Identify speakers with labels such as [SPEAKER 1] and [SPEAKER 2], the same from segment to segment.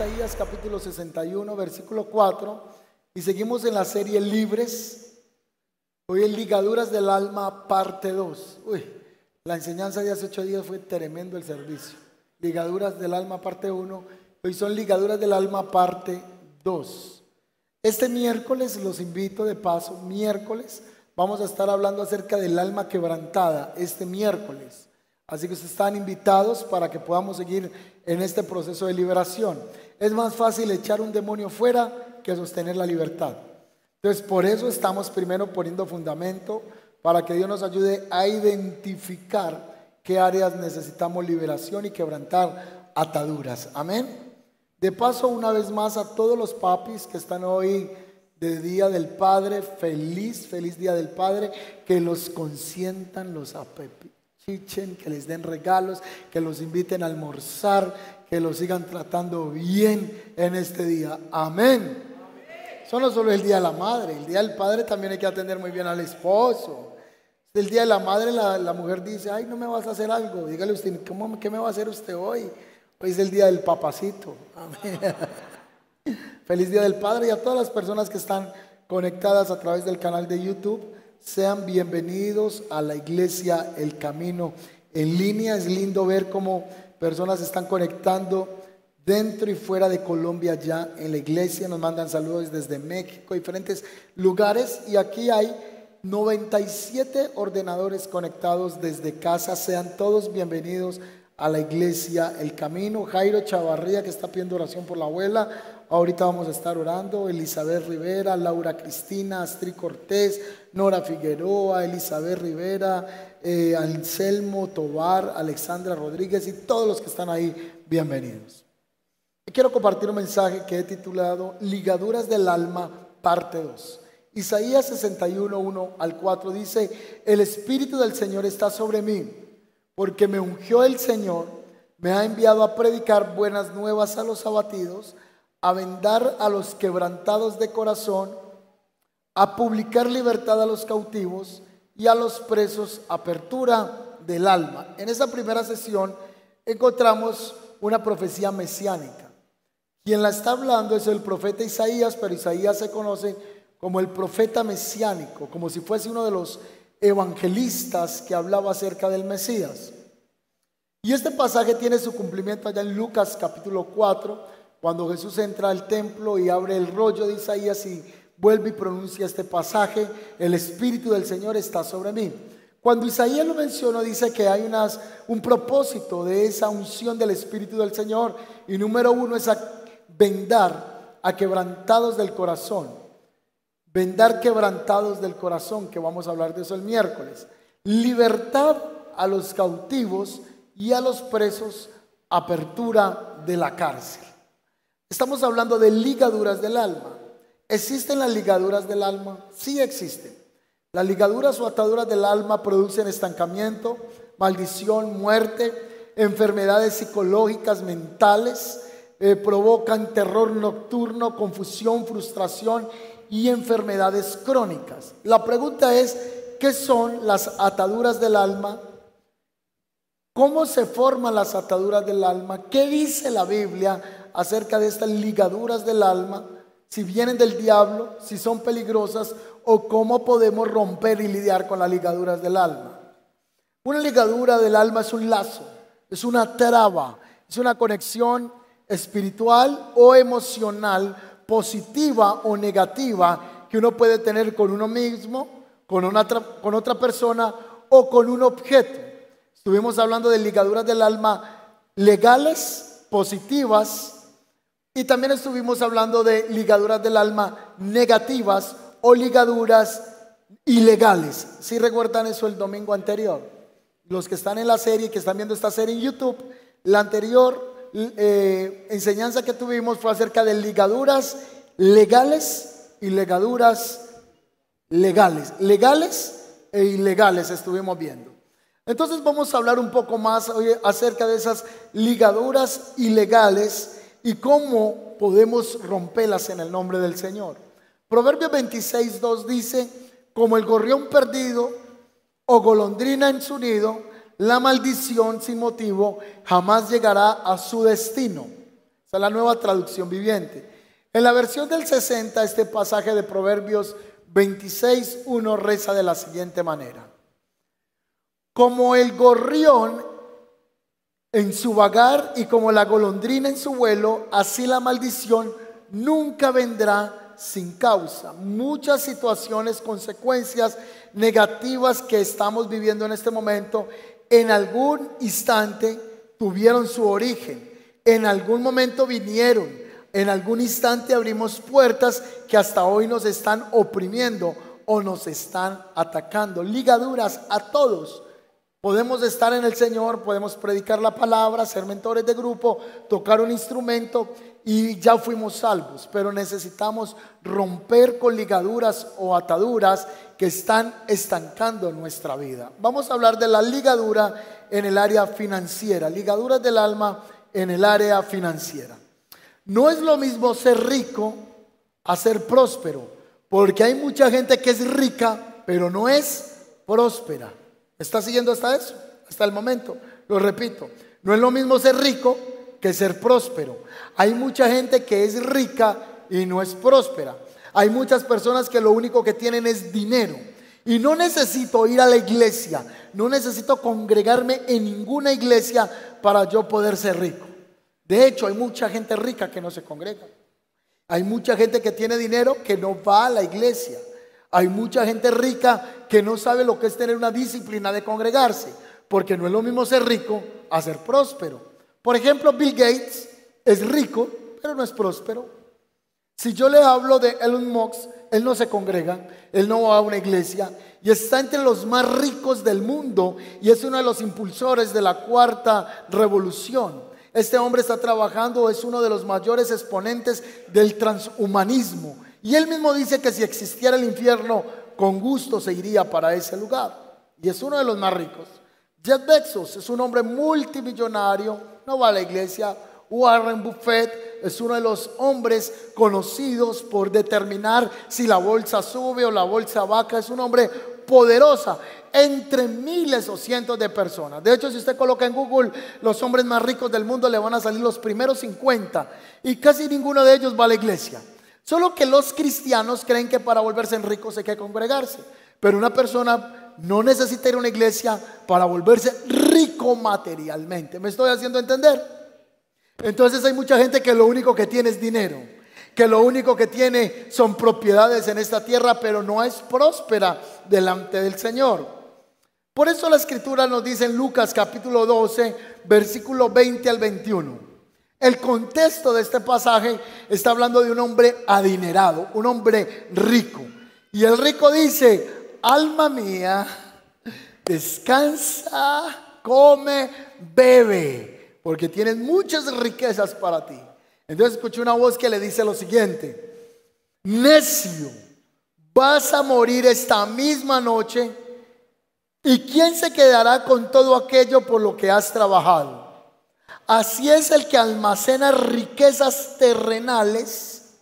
[SPEAKER 1] Isaías capítulo 61, versículo 4, y seguimos en la serie Libres. Hoy en Ligaduras del Alma, parte 2. Uy, la enseñanza de hace ocho días fue tremendo el servicio. Ligaduras del Alma, parte 1. Hoy son Ligaduras del Alma, parte 2. Este miércoles los invito de paso, miércoles, vamos a estar hablando acerca del alma quebrantada, este miércoles. Así que ustedes están invitados para que podamos seguir en este proceso de liberación. Es más fácil echar un demonio fuera que sostener la libertad. Entonces, por eso estamos primero poniendo fundamento para que Dios nos ayude a identificar qué áreas necesitamos liberación y quebrantar ataduras. Amén. De paso, una vez más, a todos los papis que están hoy de Día del Padre, feliz, feliz Día del Padre, que los consientan, los apepichen, que les den regalos, que los inviten a almorzar, que lo sigan tratando bien en este día. Amén. Solo es el día de la madre, el día del padre también hay que atender muy bien al esposo. El día de la madre la, mujer dice, ay, no me vas a hacer algo. Dígale usted, ¿cómo, ¿qué me va a hacer usted hoy? Hoy es el día del papacito. Amén. Feliz día del padre y a todas las personas que están conectadas a través del canal de YouTube. Sean bienvenidos a la iglesia El Camino en línea. Es lindo ver cómo personas están conectando dentro y fuera de Colombia ya en la iglesia. Nos mandan saludos desde México, diferentes lugares. Y aquí hay 97 ordenadores conectados desde casa. Sean todos bienvenidos a la iglesia El Camino. Jairo Chavarría que está pidiendo oración por la abuela. Ahorita vamos a estar orando. Elizabeth Rivera, Laura Cristina, Astrid Cortés, Nora Figueroa, Elizabeth Rivera, eh, Anselmo, Tobar, Alexandra Rodríguez y todos los que están ahí, bienvenidos. Quiero compartir un mensaje que he titulado Ligaduras del alma, parte 2. Isaías 61, 1 al 4 dice, el Espíritu del Señor está sobre mí, porque me ungió el Señor, me ha enviado a predicar buenas nuevas a los abatidos, a vendar a los quebrantados de corazón, a publicar libertad a los cautivos y a los presos apertura del alma. En esa primera sesión encontramos una profecía mesiánica. Quien la está hablando es el profeta Isaías, pero Isaías se conoce como el profeta mesiánico, como si fuese uno de los evangelistas que hablaba acerca del Mesías. Y este pasaje tiene su cumplimiento allá en Lucas capítulo 4, cuando Jesús entra al templo y abre el rollo de Isaías y vuelve y pronuncia este pasaje, el Espíritu del Señor está sobre mí. Cuando Isaías lo menciona, dice que hay un propósito de esa unción del Espíritu del Señor. Y número uno es vendar a quebrantados del corazón. Vendar quebrantados del corazón, que vamos a hablar de eso el miércoles. Libertad a los cautivos y a los presos, apertura de la cárcel. Estamos hablando de ligaduras del alma. ¿Existen las ligaduras del alma? Sí existen. Las ligaduras o ataduras del alma producen estancamiento, maldición, muerte, enfermedades psicológicas, mentales, eh, provocan terror nocturno, confusión, frustración y enfermedades crónicas. La pregunta es, ¿qué son las ataduras del alma? ¿Cómo se forman las ataduras del alma? ¿Qué dice la Biblia acerca de estas ligaduras del alma? si vienen del diablo, si son peligrosas o cómo podemos romper y lidiar con las ligaduras del alma. Una ligadura del alma es un lazo, es una traba, es una conexión espiritual o emocional positiva o negativa que uno puede tener con uno mismo, con, una, con otra persona o con un objeto. Estuvimos hablando de ligaduras del alma legales, positivas, y también estuvimos hablando de ligaduras del alma negativas o ligaduras ilegales. Si recuerdan eso el domingo anterior. Los que están en la serie, que están viendo esta serie en YouTube, la anterior eh, enseñanza que tuvimos fue acerca de ligaduras legales y ligaduras legales. Legales e ilegales estuvimos viendo. Entonces vamos a hablar un poco más hoy acerca de esas ligaduras ilegales y cómo podemos romperlas en el nombre del Señor. Proverbio 26, 2 dice, como el gorrión perdido o golondrina en su nido, la maldición sin motivo jamás llegará a su destino. Esa es la nueva traducción viviente. En la versión del 60, este pasaje de Proverbios 26, 1 reza de la siguiente manera. Como el gorrión en su vagar y como la golondrina en su vuelo, así la maldición nunca vendrá sin causa. Muchas situaciones, consecuencias negativas que estamos viviendo en este momento, en algún instante tuvieron su origen, en algún momento vinieron, en algún instante abrimos puertas que hasta hoy nos están oprimiendo o nos están atacando. Ligaduras a todos Podemos estar en el Señor, podemos predicar la palabra, ser mentores de grupo, tocar un instrumento y ya fuimos salvos, pero necesitamos romper con ligaduras o ataduras que están estancando nuestra vida. Vamos a hablar de la ligadura en el área financiera, ligaduras del alma en el área financiera. No es lo mismo ser rico a ser próspero, porque hay mucha gente que es rica, pero no es próspera. ¿Está siguiendo hasta eso? Hasta el momento. Lo repito, no es lo mismo ser rico que ser próspero. Hay mucha gente que es rica y no es próspera. Hay muchas personas que lo único que tienen es dinero. Y no necesito ir a la iglesia, no necesito congregarme en ninguna iglesia para yo poder ser rico. De hecho, hay mucha gente rica que no se congrega. Hay mucha gente que tiene dinero que no va a la iglesia. Hay mucha gente rica que no sabe lo que es tener una disciplina de congregarse, porque no es lo mismo ser rico a ser próspero. Por ejemplo, Bill Gates es rico, pero no es próspero. Si yo le hablo de Elon Musk, él no se congrega, él no va a una iglesia y está entre los más ricos del mundo y es uno de los impulsores de la cuarta revolución. Este hombre está trabajando, es uno de los mayores exponentes del transhumanismo y él mismo dice que si existiera el infierno, con gusto se iría para ese lugar. Y es uno de los más ricos. Jeff Bezos es un hombre multimillonario, no va a la iglesia. Warren Buffett es uno de los hombres conocidos por determinar si la bolsa sube o la bolsa baja. Es un hombre poderosa entre miles o cientos de personas. De hecho, si usted coloca en Google los hombres más ricos del mundo, le van a salir los primeros 50 y casi ninguno de ellos va a la iglesia. Solo que los cristianos creen que para volverse ricos hay que congregarse. Pero una persona no necesita ir a una iglesia para volverse rico materialmente. ¿Me estoy haciendo entender? Entonces hay mucha gente que lo único que tiene es dinero, que lo único que tiene son propiedades en esta tierra, pero no es próspera delante del Señor. Por eso la escritura nos dice en Lucas capítulo 12, versículo 20 al 21. El contexto de este pasaje está hablando de un hombre adinerado, un hombre rico. Y el rico dice, alma mía, descansa, come, bebe, porque tienes muchas riquezas para ti. Entonces escuché una voz que le dice lo siguiente, necio, vas a morir esta misma noche y ¿quién se quedará con todo aquello por lo que has trabajado? Así es el que almacena riquezas terrenales,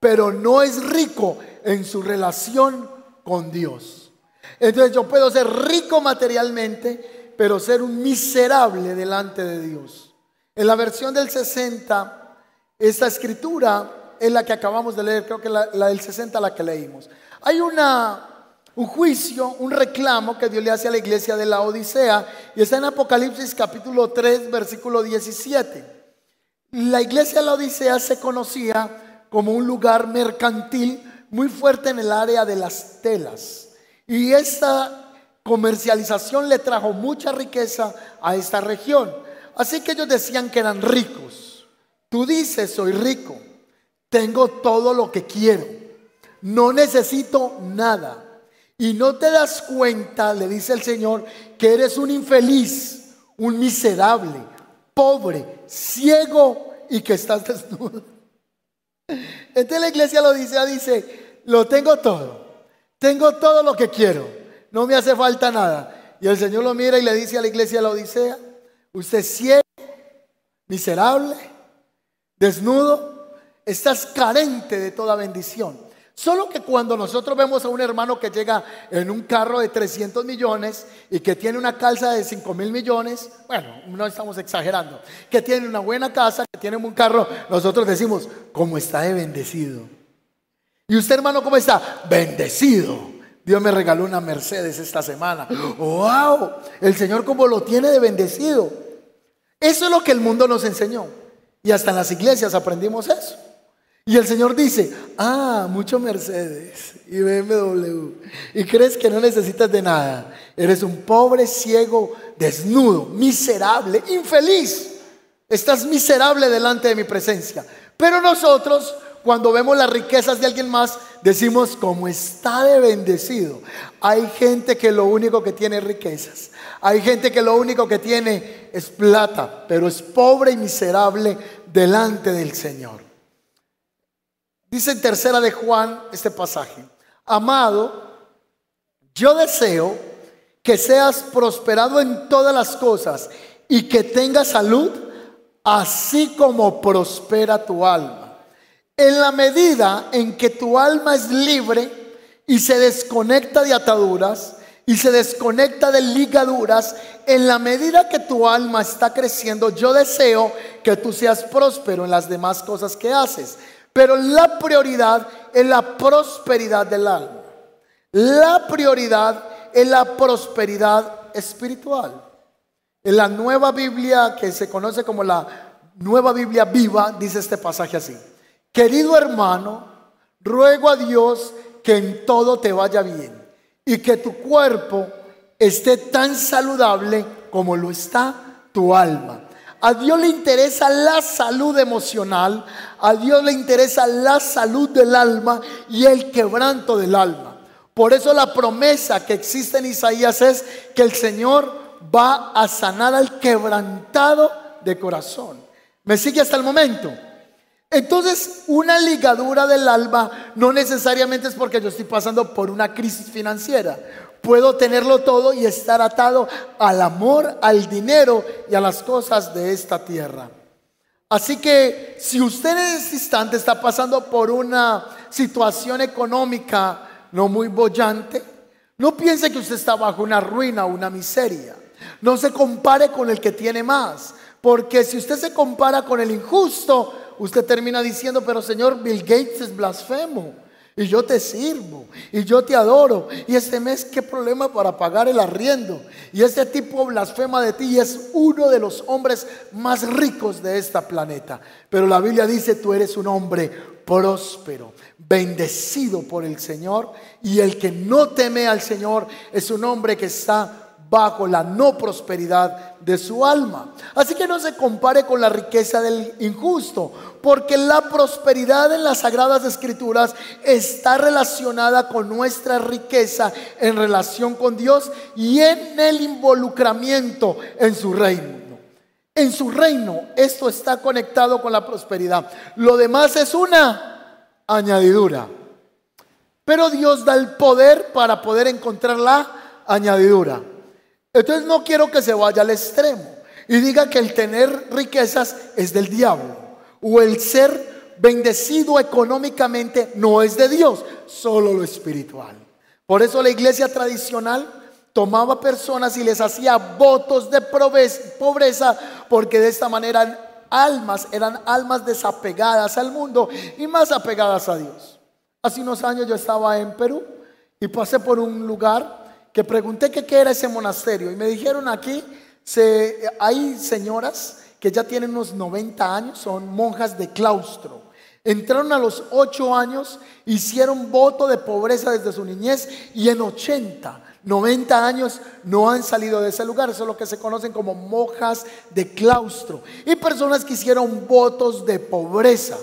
[SPEAKER 1] pero no es rico en su relación con Dios. Entonces yo puedo ser rico materialmente, pero ser un miserable delante de Dios. En la versión del 60, esta escritura es la que acabamos de leer, creo que la, la del 60 la que leímos. Hay una un juicio, un reclamo que Dios le hace a la iglesia de la Odisea y está en Apocalipsis capítulo 3 versículo 17. La iglesia de la Odisea se conocía como un lugar mercantil muy fuerte en el área de las telas y esta comercialización le trajo mucha riqueza a esta región. Así que ellos decían que eran ricos. Tú dices, soy rico, tengo todo lo que quiero, no necesito nada. Y no te das cuenta, le dice el Señor, que eres un infeliz, un miserable, pobre, ciego y que estás desnudo. Entonces la iglesia lo dice, dice, lo tengo todo. tengo todo lo que quiero, no me hace falta nada. Y el Señor lo mira y le dice a la iglesia de la Odisea, usted es ciego, miserable, desnudo, estás carente de toda bendición. Solo que cuando nosotros vemos a un hermano que llega en un carro de 300 millones y que tiene una calza de 5 mil millones, bueno, no estamos exagerando, que tiene una buena casa, que tiene un carro, nosotros decimos, ¿cómo está de bendecido? ¿Y usted hermano cómo está? Bendecido. Dios me regaló una Mercedes esta semana. ¡Wow! El Señor como lo tiene de bendecido. Eso es lo que el mundo nos enseñó. Y hasta en las iglesias aprendimos eso. Y el Señor dice, ah, mucho Mercedes y BMW. Y crees que no necesitas de nada. Eres un pobre, ciego, desnudo, miserable, infeliz. Estás miserable delante de mi presencia. Pero nosotros, cuando vemos las riquezas de alguien más, decimos, como está de bendecido. Hay gente que lo único que tiene es riquezas. Hay gente que lo único que tiene es plata, pero es pobre y miserable delante del Señor. Dice en tercera de Juan este pasaje, amado, yo deseo que seas prosperado en todas las cosas y que tengas salud, así como prospera tu alma. En la medida en que tu alma es libre y se desconecta de ataduras y se desconecta de ligaduras, en la medida que tu alma está creciendo, yo deseo que tú seas próspero en las demás cosas que haces. Pero la prioridad es la prosperidad del alma. La prioridad es la prosperidad espiritual. En la nueva Biblia, que se conoce como la nueva Biblia viva, dice este pasaje así. Querido hermano, ruego a Dios que en todo te vaya bien y que tu cuerpo esté tan saludable como lo está tu alma. A Dios le interesa la salud emocional, a Dios le interesa la salud del alma y el quebranto del alma. Por eso la promesa que existe en Isaías es que el Señor va a sanar al quebrantado de corazón. ¿Me sigue hasta el momento? Entonces, una ligadura del alma no necesariamente es porque yo estoy pasando por una crisis financiera. Puedo tenerlo todo y estar atado al amor, al dinero y a las cosas de esta tierra. Así que si usted en este instante está pasando por una situación económica no muy bollante, no piense que usted está bajo una ruina o una miseria. No se compare con el que tiene más, porque si usted se compara con el injusto, usted termina diciendo, pero Señor, Bill Gates es blasfemo. Y yo te sirvo, y yo te adoro. Y este mes, ¿qué problema para pagar el arriendo? Y este tipo blasfema de ti y es uno de los hombres más ricos de esta planeta. Pero la Biblia dice, tú eres un hombre próspero, bendecido por el Señor. Y el que no teme al Señor es un hombre que está bajo la no prosperidad de su alma. Así que no se compare con la riqueza del injusto, porque la prosperidad en las sagradas escrituras está relacionada con nuestra riqueza en relación con Dios y en el involucramiento en su reino. En su reino esto está conectado con la prosperidad. Lo demás es una añadidura. Pero Dios da el poder para poder encontrar la añadidura. Entonces no quiero que se vaya al extremo y diga que el tener riquezas es del diablo o el ser bendecido económicamente no es de Dios, solo lo espiritual. Por eso la iglesia tradicional tomaba personas y les hacía votos de pobreza porque de esta manera almas eran almas desapegadas al mundo y más apegadas a Dios. Hace unos años yo estaba en Perú y pasé por un lugar que pregunté qué era ese monasterio y me dijeron aquí se, hay señoras que ya tienen unos 90 años, son monjas de claustro. Entraron a los 8 años, hicieron voto de pobreza desde su niñez y en 80, 90 años no han salido de ese lugar. Eso es lo que se conocen como monjas de claustro. Y personas que hicieron votos de pobreza.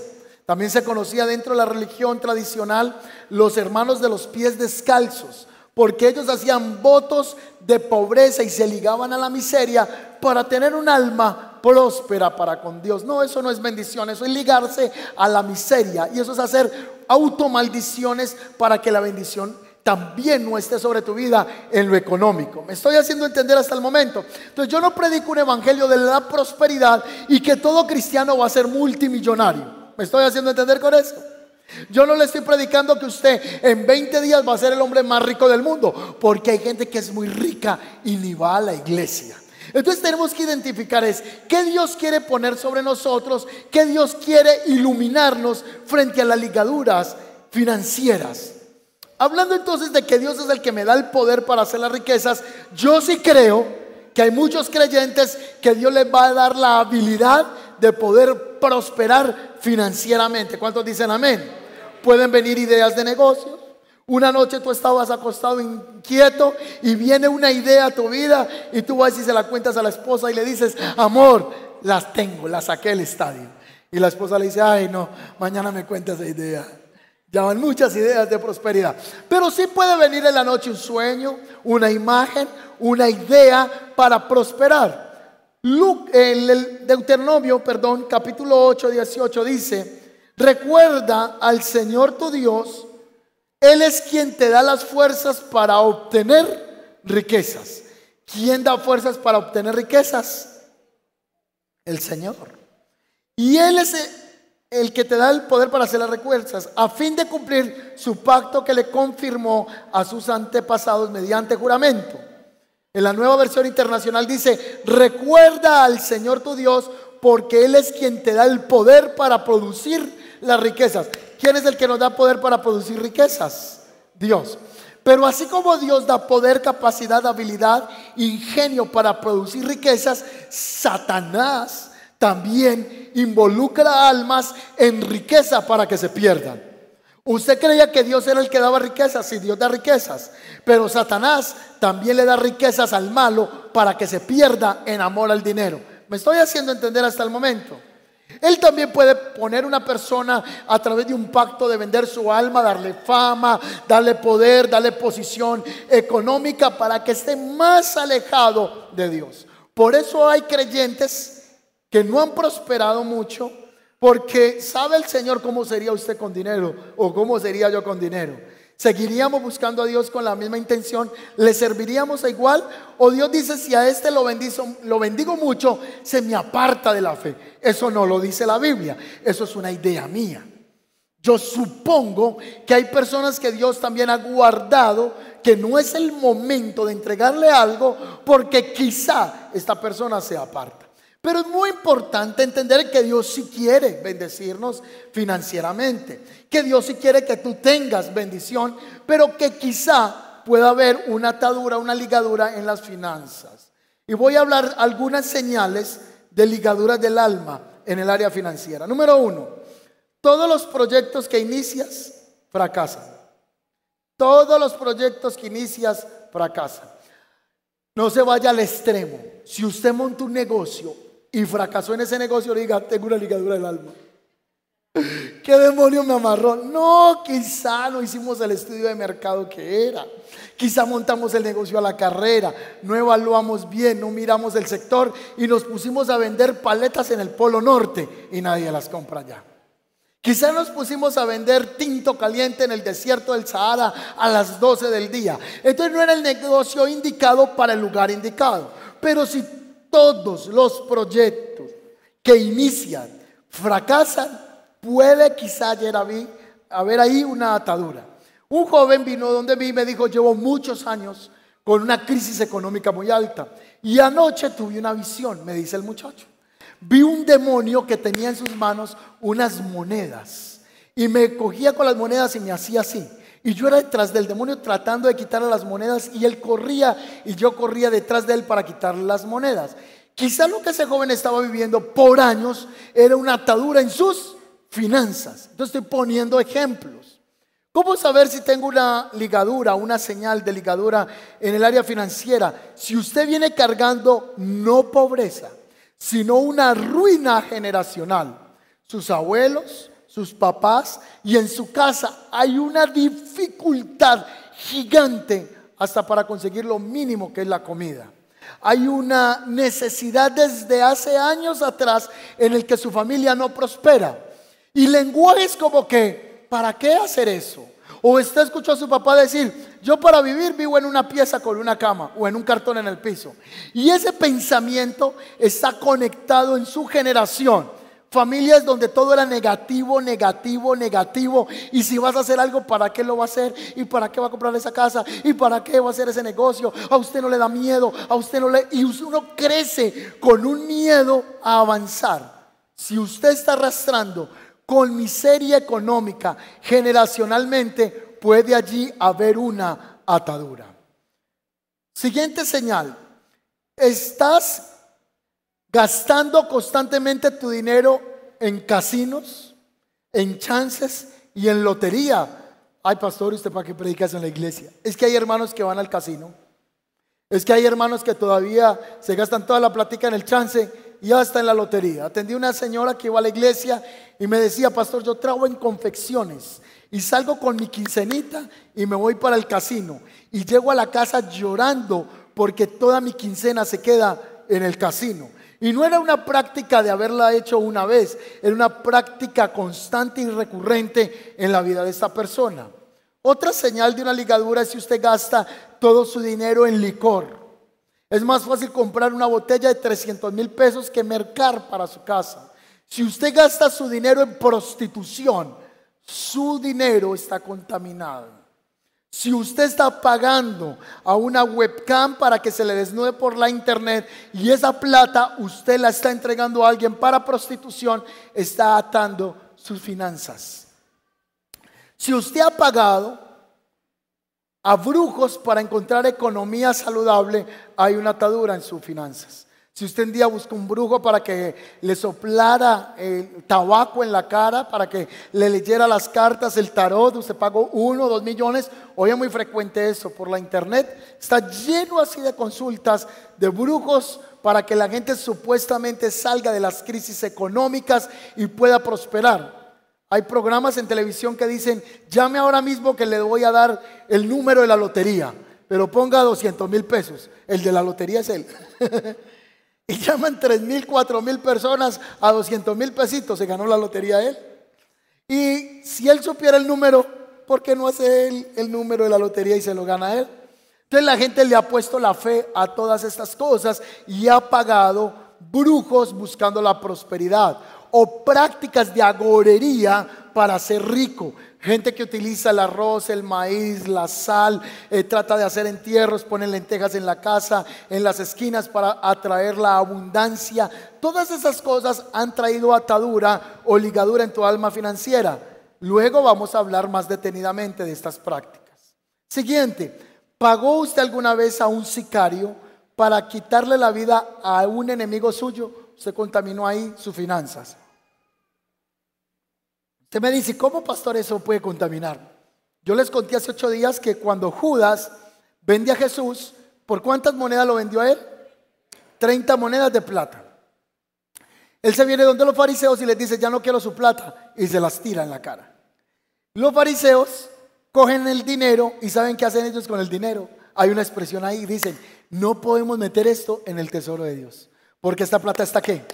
[SPEAKER 1] También se conocía dentro de la religión tradicional los hermanos de los pies descalzos porque ellos hacían votos de pobreza y se ligaban a la miseria para tener un alma próspera para con Dios. No, eso no es bendición, eso es ligarse a la miseria y eso es hacer automaldiciones para que la bendición también no esté sobre tu vida en lo económico. Me estoy haciendo entender hasta el momento. Entonces yo no predico un evangelio de la prosperidad y que todo cristiano va a ser multimillonario. ¿Me estoy haciendo entender con eso? Yo no le estoy predicando que usted en 20 días va a ser el hombre más rico del mundo, porque hay gente que es muy rica y ni va a la iglesia. Entonces tenemos que identificar es qué Dios quiere poner sobre nosotros, qué Dios quiere iluminarnos frente a las ligaduras financieras. Hablando entonces de que Dios es el que me da el poder para hacer las riquezas, yo sí creo que hay muchos creyentes que Dios les va a dar la habilidad de poder prosperar financieramente. ¿Cuántos dicen amén? Pueden venir ideas de negocio, una noche tú estabas acostado inquieto y viene una idea a tu vida y tú vas y se la cuentas a la esposa y le dices, amor, las tengo, las saqué del estadio. Y la esposa le dice, ay no, mañana me cuentas esa idea. Ya van muchas ideas de prosperidad. Pero sí puede venir en la noche un sueño, una imagen, una idea para prosperar. el Deuteronomio, perdón, capítulo 8, 18 dice, recuerda al Señor tu Dios, él es quien te da las fuerzas para obtener riquezas. ¿Quién da fuerzas para obtener riquezas? El Señor. Y Él es el que te da el poder para hacer las riquezas, a fin de cumplir su pacto que le confirmó a sus antepasados mediante juramento. En la nueva versión internacional dice, recuerda al Señor tu Dios, porque Él es quien te da el poder para producir las riquezas. ¿Quién es el que nos da poder para producir riquezas? Dios. Pero así como Dios da poder, capacidad, habilidad, ingenio para producir riquezas, Satanás también involucra almas en riqueza para que se pierdan. Usted creía que Dios era el que daba riquezas, sí, Dios da riquezas, pero Satanás también le da riquezas al malo para que se pierda en amor al dinero. ¿Me estoy haciendo entender hasta el momento? Él también puede poner una persona a través de un pacto de vender su alma, darle fama, darle poder, darle posición económica para que esté más alejado de Dios. Por eso hay creyentes que no han prosperado mucho porque sabe el Señor cómo sería usted con dinero o cómo sería yo con dinero. ¿Seguiríamos buscando a Dios con la misma intención? ¿Le serviríamos igual? ¿O Dios dice, si a este lo, lo bendigo mucho, se me aparta de la fe? Eso no lo dice la Biblia, eso es una idea mía. Yo supongo que hay personas que Dios también ha guardado, que no es el momento de entregarle algo porque quizá esta persona se aparta. Pero es muy importante entender que Dios sí quiere bendecirnos financieramente, que Dios sí quiere que tú tengas bendición, pero que quizá pueda haber una atadura, una ligadura en las finanzas. Y voy a hablar algunas señales de ligaduras del alma en el área financiera. Número uno, todos los proyectos que inicias fracasan. Todos los proyectos que inicias fracasan. No se vaya al extremo. Si usted monta un negocio y fracasó en ese negocio, diga, tengo una ligadura del alma. ¿Qué demonio me amarró? No, quizá no hicimos el estudio de mercado que era. Quizá montamos el negocio a la carrera, no evaluamos bien, no miramos el sector y nos pusimos a vender paletas en el Polo Norte y nadie las compra ya. Quizá nos pusimos a vender tinto caliente en el desierto del Sahara a las 12 del día. Entonces no era el negocio indicado para el lugar indicado. Pero si todos los proyectos que inician fracasan, puede quizá haber ahí una atadura. Un joven vino donde vi y me dijo, llevo muchos años con una crisis económica muy alta. Y anoche tuve una visión, me dice el muchacho. Vi un demonio que tenía en sus manos unas monedas. Y me cogía con las monedas y me hacía así. Y yo era detrás del demonio tratando de quitarle las monedas y él corría y yo corría detrás de él para quitarle las monedas. Quizá lo que ese joven estaba viviendo por años era una atadura en sus finanzas. Entonces estoy poniendo ejemplos. ¿Cómo saber si tengo una ligadura, una señal de ligadura en el área financiera? Si usted viene cargando no pobreza, sino una ruina generacional. Sus abuelos, sus papás y en su casa hay una dificultad gigante hasta para conseguir lo mínimo que es la comida. Hay una necesidad desde hace años atrás en el que su familia no prospera. Y lenguajes como que, ¿para qué hacer eso? O usted escuchó a su papá decir, yo para vivir vivo en una pieza con una cama o en un cartón en el piso. Y ese pensamiento está conectado en su generación. Familias donde todo era negativo, negativo, negativo. Y si vas a hacer algo, ¿para qué lo va a hacer? ¿Y para qué va a comprar esa casa? ¿Y para qué va a hacer ese negocio? A usted no le da miedo, a usted no le... Y uno crece con un miedo a avanzar. Si usted está arrastrando con miseria económica generacionalmente, puede allí haber una atadura. Siguiente señal. Estás gastando constantemente tu dinero en casinos, en chances y en lotería. Ay, pastor, ¿usted para qué predicas en la iglesia? Es que hay hermanos que van al casino. Es que hay hermanos que todavía se gastan toda la platica en el chance y hasta en la lotería. Atendí una señora que iba a la iglesia y me decía, pastor, yo trabajo en confecciones y salgo con mi quincenita y me voy para el casino. Y llego a la casa llorando porque toda mi quincena se queda en el casino. Y no era una práctica de haberla hecho una vez, era una práctica constante y recurrente en la vida de esta persona. Otra señal de una ligadura es si usted gasta todo su dinero en licor. Es más fácil comprar una botella de 300 mil pesos que mercar para su casa. Si usted gasta su dinero en prostitución, su dinero está contaminado. Si usted está pagando a una webcam para que se le desnude por la internet y esa plata usted la está entregando a alguien para prostitución, está atando sus finanzas. Si usted ha pagado a brujos para encontrar economía saludable, hay una atadura en sus finanzas. Si usted un día busca un brujo para que le soplara el tabaco en la cara, para que le leyera las cartas, el tarot, usted pagó uno o dos millones, hoy es muy frecuente eso por la internet, está lleno así de consultas de brujos para que la gente supuestamente salga de las crisis económicas y pueda prosperar. Hay programas en televisión que dicen, llame ahora mismo que le voy a dar el número de la lotería, pero ponga 200 mil pesos. El de la lotería es él. y llaman 3 mil, 4 mil personas a 200 mil pesitos, se ganó la lotería él. Y si él supiera el número, ¿por qué no hace él el número de la lotería y se lo gana él? Entonces la gente le ha puesto la fe a todas estas cosas y ha pagado brujos buscando la prosperidad o prácticas de agorería para ser rico. Gente que utiliza el arroz, el maíz, la sal, eh, trata de hacer entierros, pone lentejas en la casa, en las esquinas para atraer la abundancia. Todas esas cosas han traído atadura o ligadura en tu alma financiera. Luego vamos a hablar más detenidamente de estas prácticas. Siguiente, ¿pagó usted alguna vez a un sicario para quitarle la vida a un enemigo suyo? Usted contaminó ahí sus finanzas. Usted me dice, ¿cómo pastor eso puede contaminar? Yo les conté hace ocho días que cuando Judas vende a Jesús, ¿por cuántas monedas lo vendió a él? 30 monedas de plata. Él se viene donde los fariseos y les dice, ya no quiero su plata, y se las tira en la cara. Los fariseos cogen el dinero y saben qué hacen ellos con el dinero. Hay una expresión ahí, dicen, no podemos meter esto en el tesoro de Dios, porque esta plata está qué?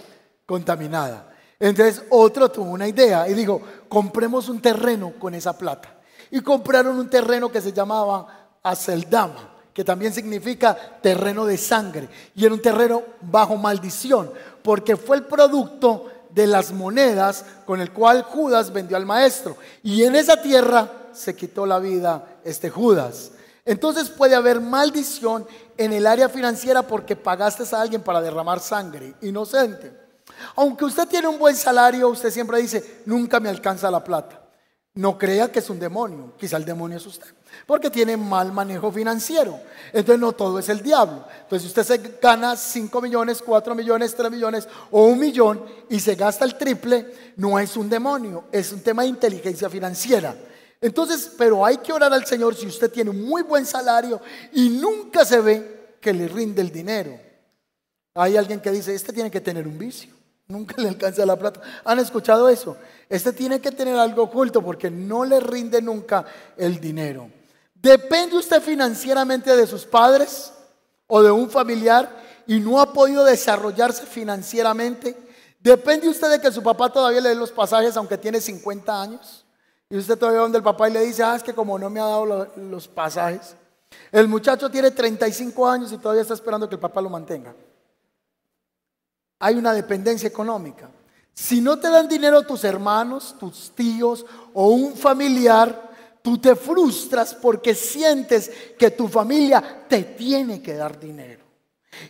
[SPEAKER 1] Contaminada. Entonces otro tuvo una idea y dijo, compremos un terreno con esa plata. Y compraron un terreno que se llamaba Aceldama, que también significa terreno de sangre. Y era un terreno bajo maldición, porque fue el producto de las monedas con el cual Judas vendió al maestro. Y en esa tierra se quitó la vida este Judas. Entonces puede haber maldición en el área financiera porque pagaste a alguien para derramar sangre inocente. Aunque usted tiene un buen salario, usted siempre dice, nunca me alcanza la plata. No crea que es un demonio, quizá el demonio es usted, porque tiene mal manejo financiero. Entonces no todo es el diablo. Entonces usted se gana 5 millones, 4 millones, 3 millones o un millón y se gasta el triple, no es un demonio, es un tema de inteligencia financiera. Entonces, pero hay que orar al Señor si usted tiene un muy buen salario y nunca se ve que le rinde el dinero. Hay alguien que dice, este tiene que tener un vicio. Nunca le alcanza la plata. ¿Han escuchado eso? Este tiene que tener algo oculto porque no le rinde nunca el dinero. ¿Depende usted financieramente de sus padres o de un familiar y no ha podido desarrollarse financieramente? ¿Depende usted de que su papá todavía le dé los pasajes aunque tiene 50 años? Y usted todavía donde el papá y le dice, ah, es que como no me ha dado los pasajes. El muchacho tiene 35 años y todavía está esperando que el papá lo mantenga. Hay una dependencia económica. Si no te dan dinero tus hermanos, tus tíos o un familiar, tú te frustras porque sientes que tu familia te tiene que dar dinero.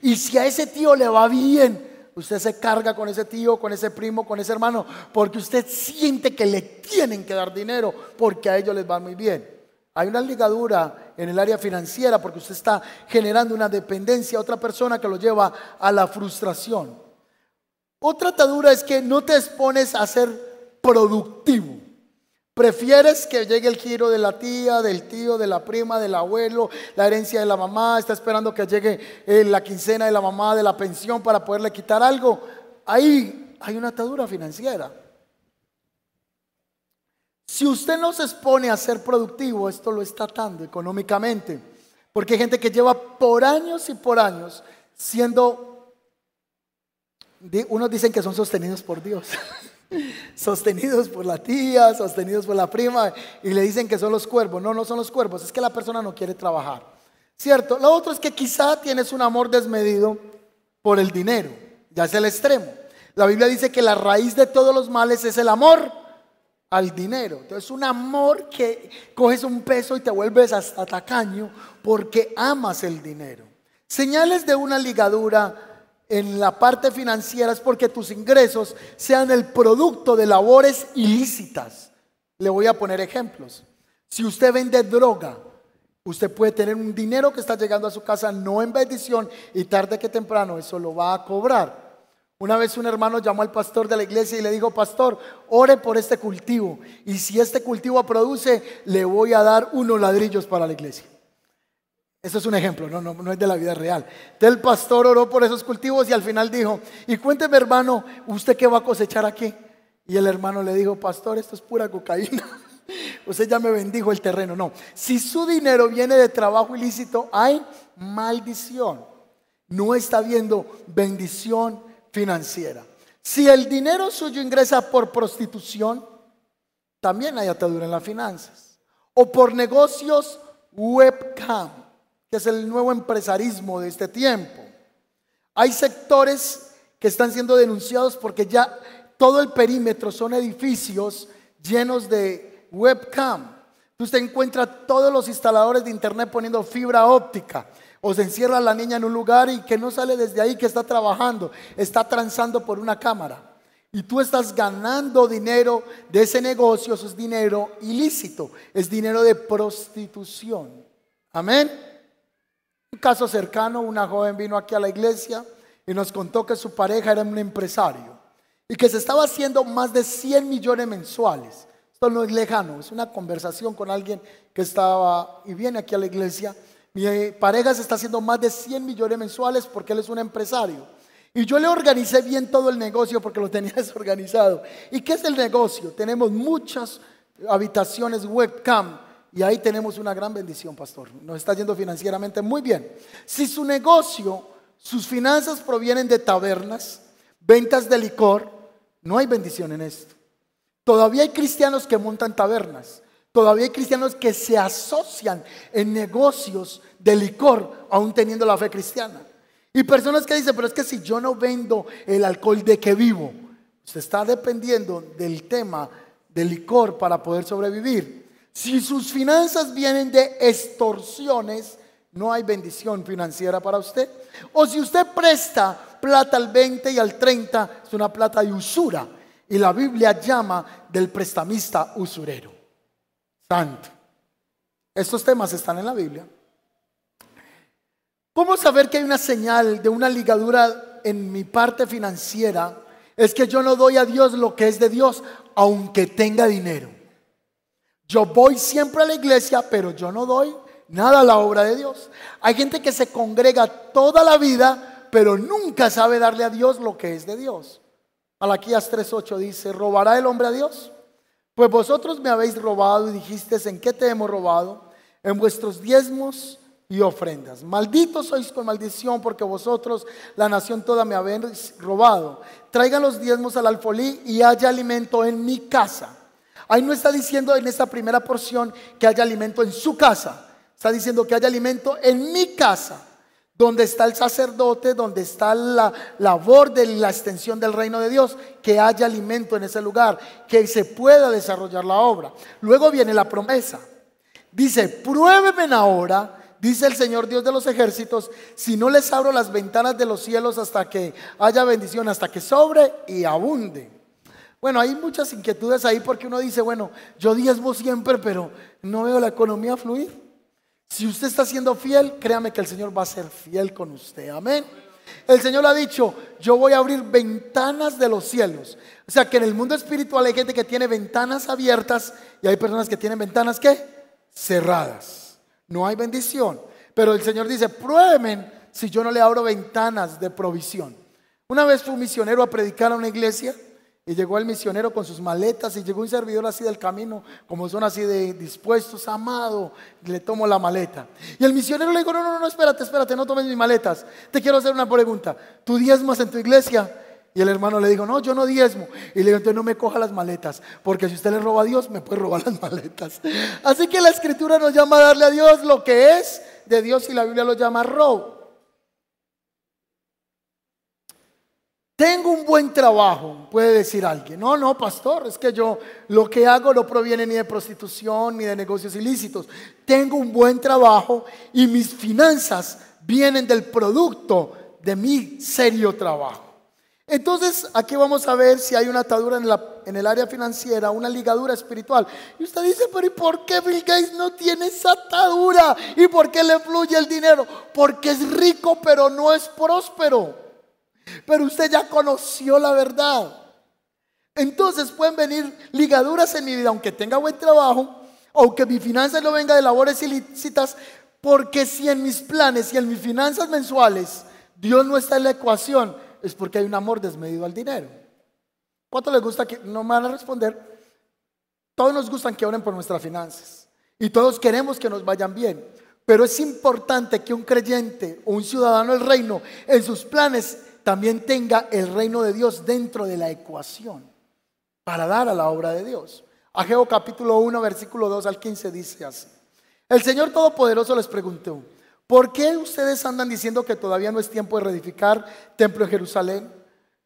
[SPEAKER 1] Y si a ese tío le va bien, usted se carga con ese tío, con ese primo, con ese hermano, porque usted siente que le tienen que dar dinero porque a ellos les va muy bien. Hay una ligadura en el área financiera porque usted está generando una dependencia a otra persona que lo lleva a la frustración. Otra atadura es que no te expones a ser productivo. Prefieres que llegue el giro de la tía, del tío, de la prima, del abuelo, la herencia de la mamá, está esperando que llegue eh, la quincena de la mamá, de la pensión para poderle quitar algo. Ahí hay una atadura financiera. Si usted no se expone a ser productivo, esto lo está atando económicamente. Porque hay gente que lleva por años y por años siendo unos dicen que son sostenidos por Dios, sostenidos por la tía, sostenidos por la prima, y le dicen que son los cuervos. No, no son los cuervos, es que la persona no quiere trabajar. ¿Cierto? Lo otro es que quizá tienes un amor desmedido por el dinero, ya es el extremo. La Biblia dice que la raíz de todos los males es el amor al dinero. Entonces, un amor que coges un peso y te vuelves hasta tacaño porque amas el dinero. Señales de una ligadura en la parte financiera es porque tus ingresos sean el producto de labores ilícitas. Le voy a poner ejemplos. Si usted vende droga, usted puede tener un dinero que está llegando a su casa no en bendición y tarde que temprano eso lo va a cobrar. Una vez un hermano llamó al pastor de la iglesia y le dijo, pastor, ore por este cultivo. Y si este cultivo produce, le voy a dar unos ladrillos para la iglesia. Eso es un ejemplo, no, no, no es de la vida real. el pastor oró por esos cultivos y al final dijo, y cuénteme hermano, ¿usted qué va a cosechar aquí? Y el hermano le dijo, pastor, esto es pura cocaína. Usted ya me bendijo el terreno. No, si su dinero viene de trabajo ilícito, hay maldición. No está viendo bendición financiera. Si el dinero suyo ingresa por prostitución, también hay atadura en las finanzas. O por negocios webcam que es el nuevo empresarismo de este tiempo. Hay sectores que están siendo denunciados porque ya todo el perímetro son edificios llenos de webcam. Usted encuentra todos los instaladores de internet poniendo fibra óptica. O se encierra la niña en un lugar y que no sale desde ahí, que está trabajando, está transando por una cámara. Y tú estás ganando dinero de ese negocio, eso es dinero ilícito, es dinero de prostitución. Amén. Un caso cercano, una joven vino aquí a la iglesia y nos contó que su pareja era un empresario y que se estaba haciendo más de 100 millones mensuales. Esto no es lejano, es una conversación con alguien que estaba y viene aquí a la iglesia. Mi pareja se está haciendo más de 100 millones mensuales porque él es un empresario. Y yo le organicé bien todo el negocio porque lo tenía desorganizado. ¿Y qué es el negocio? Tenemos muchas habitaciones webcam y ahí tenemos una gran bendición, pastor. Nos está yendo financieramente muy bien. Si su negocio, sus finanzas provienen de tabernas, ventas de licor, no hay bendición en esto. Todavía hay cristianos que montan tabernas. Todavía hay cristianos que se asocian en negocios de licor, aún teniendo la fe cristiana. Y personas que dicen, pero es que si yo no vendo el alcohol de que vivo, usted está dependiendo del tema del licor para poder sobrevivir. Si sus finanzas vienen de extorsiones, no hay bendición financiera para usted. O si usted presta plata al 20 y al 30, es una plata de usura. Y la Biblia llama del prestamista usurero. Santo. Estos temas están en la Biblia. ¿Cómo saber que hay una señal de una ligadura en mi parte financiera? Es que yo no doy a Dios lo que es de Dios, aunque tenga dinero. Yo voy siempre a la iglesia, pero yo no doy nada a la obra de Dios. Hay gente que se congrega toda la vida, pero nunca sabe darle a Dios lo que es de Dios. Malaquías 3:8 dice, ¿robará el hombre a Dios? Pues vosotros me habéis robado y dijisteis, ¿en qué te hemos robado? En vuestros diezmos y ofrendas. Malditos sois con maldición porque vosotros, la nación toda, me habéis robado. Traigan los diezmos al alfolí y haya alimento en mi casa. Ahí no está diciendo en esta primera porción que haya alimento en su casa. Está diciendo que haya alimento en mi casa, donde está el sacerdote, donde está la labor de la extensión del reino de Dios, que haya alimento en ese lugar, que se pueda desarrollar la obra. Luego viene la promesa. Dice, pruébeme ahora dice el Señor Dios de los ejércitos, si no les abro las ventanas de los cielos hasta que haya bendición, hasta que sobre y abunde. Bueno, hay muchas inquietudes ahí porque uno dice, bueno, yo diezmo siempre, pero no veo la economía fluir. Si usted está siendo fiel, créame que el Señor va a ser fiel con usted. Amén. El Señor ha dicho, yo voy a abrir ventanas de los cielos. O sea que en el mundo espiritual hay gente que tiene ventanas abiertas y hay personas que tienen ventanas que cerradas. No hay bendición. Pero el Señor dice, prueben si yo no le abro ventanas de provisión. Una vez fue un misionero a predicar a una iglesia y llegó el misionero con sus maletas y llegó un servidor así del camino, como son así de dispuestos, amado, le tomo la maleta. Y el misionero le dijo, no, no, no, espérate, espérate, no tomes mis maletas. Te quiero hacer una pregunta. ¿Tú diezmas en tu iglesia? Y el hermano le dijo, no, yo no diezmo. Y le dijo, entonces no me coja las maletas, porque si usted le roba a Dios, me puede robar las maletas. Así que la escritura nos llama a darle a Dios lo que es de Dios y la Biblia lo llama robo. Tengo un buen trabajo, puede decir alguien. No, no, pastor, es que yo lo que hago no proviene ni de prostitución ni de negocios ilícitos. Tengo un buen trabajo y mis finanzas vienen del producto de mi serio trabajo. Entonces, aquí vamos a ver si hay una atadura en, el área financiera, una ligadura espiritual. Y usted dice, pero ¿y por qué Bill Gates no tiene esa atadura? ¿Y por qué le fluye el dinero? Porque es rico, pero no es próspero. Pero usted ya conoció la verdad. Entonces pueden venir ligaduras en mi vida, aunque tenga buen trabajo, aunque mi finanza no venga de labores ilícitas, porque si en mis planes y en mis finanzas mensuales Dios no está en la ecuación, es porque hay un amor desmedido al dinero. ¿Cuánto les gusta que no me van a responder? Todos nos gustan que oren por nuestras finanzas y todos queremos que nos vayan bien. Pero es importante que un creyente o un ciudadano del reino en sus planes también tenga el reino de Dios dentro de la ecuación para dar a la obra de Dios. Ageo capítulo 1, versículo 2 al 15 dice así. El Señor Todopoderoso les preguntó, ¿Por qué ustedes andan diciendo que todavía no es tiempo de reedificar templo en Jerusalén?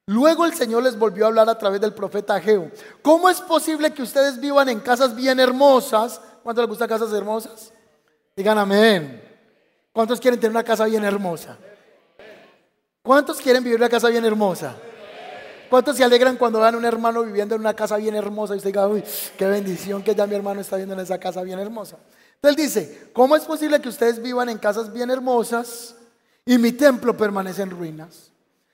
[SPEAKER 1] Luego el Señor les volvió a hablar a través del profeta Ageo. ¿Cómo es posible que ustedes vivan en casas bien hermosas? ¿Cuántos les gustan casas hermosas? Digan amén. ¿Cuántos quieren tener una casa bien hermosa? ¿Cuántos quieren vivir una casa bien hermosa? ¿Cuántos se alegran cuando vean a un hermano viviendo en una casa bien hermosa y usted diga, uy, qué bendición que ya mi hermano está viviendo en esa casa bien hermosa? Él dice, ¿cómo es posible que ustedes vivan en casas bien hermosas y mi templo permanece en ruinas?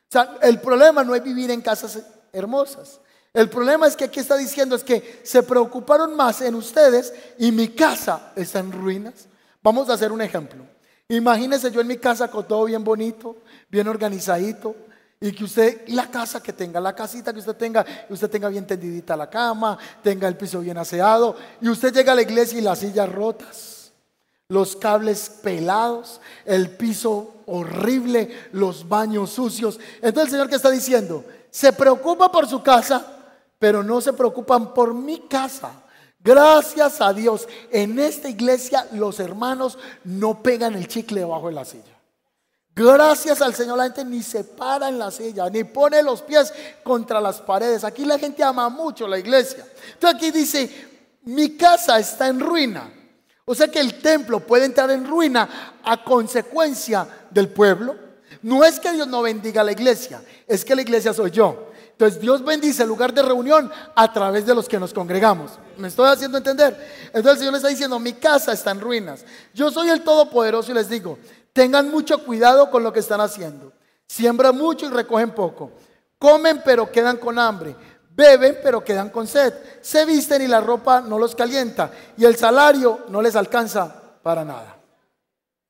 [SPEAKER 1] O sea, el problema no es vivir en casas hermosas. El problema es que aquí está diciendo es que se preocuparon más en ustedes y mi casa está en ruinas. Vamos a hacer un ejemplo. Imagínese yo en mi casa con todo bien bonito, bien organizadito, y que usted, la casa que tenga, la casita que usted tenga, usted tenga bien tendidita la cama, tenga el piso bien aseado, y usted llega a la iglesia y las sillas rotas, los cables pelados, el piso horrible, los baños sucios. Entonces el Señor que está diciendo, se preocupa por su casa, pero no se preocupan por mi casa. Gracias a Dios, en esta iglesia los hermanos no pegan el chicle debajo de la silla. Gracias al Señor, la gente ni se para en la silla, ni pone los pies contra las paredes. Aquí la gente ama mucho la iglesia. Entonces aquí dice, mi casa está en ruina. O sea que el templo puede entrar en ruina a consecuencia del pueblo. No es que Dios no bendiga a la iglesia, es que la iglesia soy yo. Entonces Dios bendice el lugar de reunión a través de los que nos congregamos. ¿Me estoy haciendo entender? Entonces el Señor le está diciendo, mi casa está en ruinas. Yo soy el Todopoderoso y les digo, Tengan mucho cuidado con lo que están haciendo. Siembran mucho y recogen poco. Comen pero quedan con hambre. Beben pero quedan con sed. Se visten y la ropa no los calienta. Y el salario no les alcanza para nada.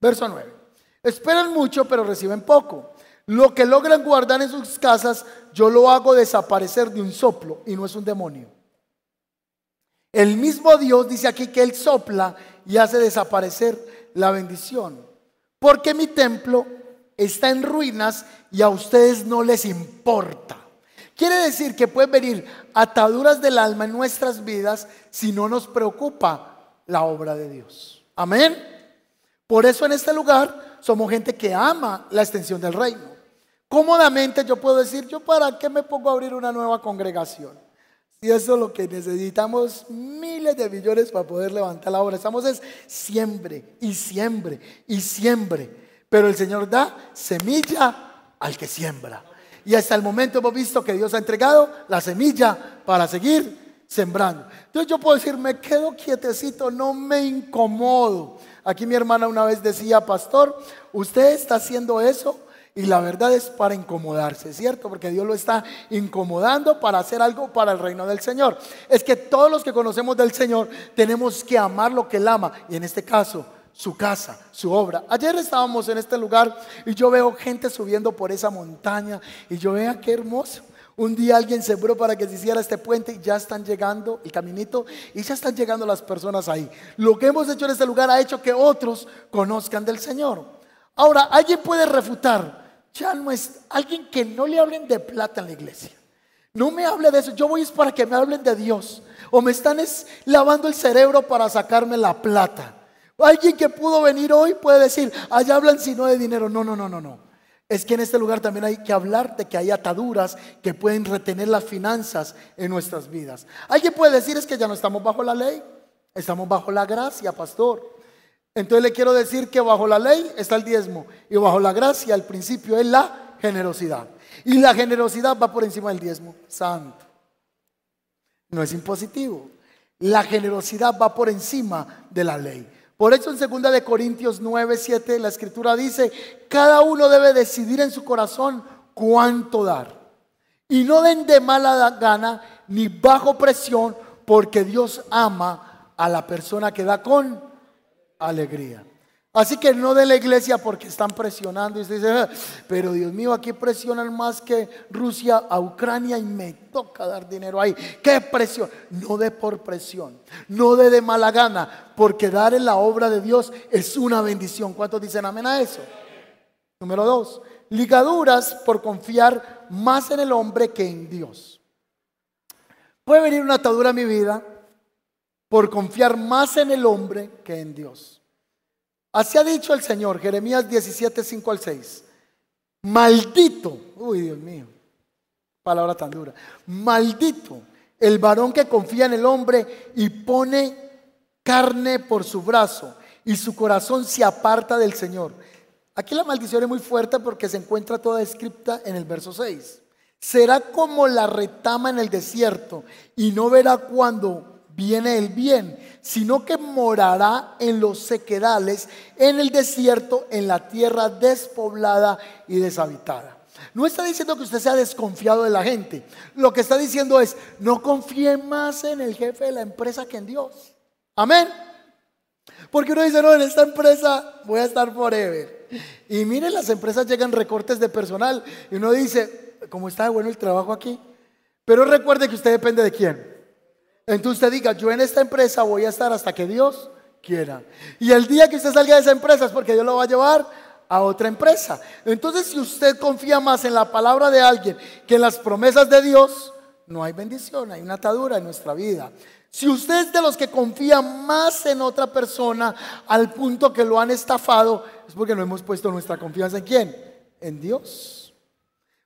[SPEAKER 1] Verso 9. Esperan mucho pero reciben poco. Lo que logran guardar en sus casas, yo lo hago desaparecer de un soplo y no es un demonio. El mismo Dios dice aquí que Él sopla y hace desaparecer la bendición porque mi templo está en ruinas y a ustedes no les importa. Quiere decir que pueden venir ataduras del alma en nuestras vidas si no nos preocupa la obra de Dios. Amén. Por eso en este lugar somos gente que ama la extensión del reino. Cómodamente yo puedo decir, yo para qué me pongo a abrir una nueva congregación. Si eso es lo que necesitamos miles de millones para poder levantar la obra. Estamos es siempre y siempre y siempre. Pero el Señor da semilla al que siembra. Y hasta el momento hemos visto que Dios ha entregado la semilla para seguir sembrando. Entonces yo puedo decir, me quedo quietecito, no me incomodo. Aquí mi hermana una vez decía, pastor, usted está haciendo eso y la verdad es para incomodarse, ¿cierto? Porque Dios lo está incomodando para hacer algo para el reino del Señor. Es que todos los que conocemos del Señor tenemos que amar lo que Él ama. Y en este caso, su casa, su obra. Ayer estábamos en este lugar y yo veo gente subiendo por esa montaña y yo vea qué hermoso. Un día alguien sembró para que se hiciera este puente y ya están llegando el caminito y ya están llegando las personas ahí. Lo que hemos hecho en este lugar ha hecho que otros conozcan del Señor. Ahora, alguien puede refutar, ya no es alguien que no le hablen de plata en la iglesia. No me hable de eso, yo voy es para que me hablen de Dios. O me están lavando el cerebro para sacarme la plata. Alguien que pudo venir hoy puede decir, allá hablan sino de dinero. No, no, no, no, no. Es que en este lugar también hay que hablar de que hay ataduras que pueden retener las finanzas en nuestras vidas. Alguien puede decir es que ya no estamos bajo la ley, estamos bajo la gracia, pastor. Entonces le quiero decir que bajo la ley está el diezmo y bajo la gracia el principio es la generosidad. Y la generosidad va por encima del diezmo, santo. No es impositivo. La generosidad va por encima de la ley. Por eso en 2 de Corintios 9, 7 la escritura dice, cada uno debe decidir en su corazón cuánto dar. Y no den de mala gana ni bajo presión, porque Dios ama a la persona que da con alegría. Así que no de la iglesia porque están presionando y usted dice, ah, pero Dios mío, aquí presionan más que Rusia a Ucrania y me toca dar dinero ahí. ¿Qué presión? No de por presión, no de de mala gana, porque dar en la obra de Dios es una bendición. ¿Cuántos dicen amén a eso? Número dos, ligaduras por confiar más en el hombre que en Dios. Puede venir una atadura a mi vida por confiar más en el hombre que en Dios. Así ha dicho el Señor, Jeremías 17, 5 al 6. Maldito, uy Dios mío, palabra tan dura. Maldito el varón que confía en el hombre y pone carne por su brazo y su corazón se aparta del Señor. Aquí la maldición es muy fuerte porque se encuentra toda escrita en el verso 6. Será como la retama en el desierto y no verá cuando viene el bien, sino que morará en los sequedales, en el desierto, en la tierra despoblada y deshabitada. No está diciendo que usted sea desconfiado de la gente. Lo que está diciendo es, no confíe más en el jefe de la empresa que en Dios. Amén. Porque uno dice, no, en esta empresa voy a estar forever. Y miren, las empresas llegan recortes de personal. Y uno dice, ¿cómo está bueno el trabajo aquí? Pero recuerde que usted depende de quién. Entonces usted diga, yo en esta empresa voy a estar hasta que Dios quiera. Y el día que usted salga de esa empresa es porque Dios lo va a llevar a otra empresa. Entonces si usted confía más en la palabra de alguien que en las promesas de Dios, no hay bendición, hay una atadura en nuestra vida. Si usted es de los que confía más en otra persona al punto que lo han estafado, es porque no hemos puesto nuestra confianza en quién? En Dios.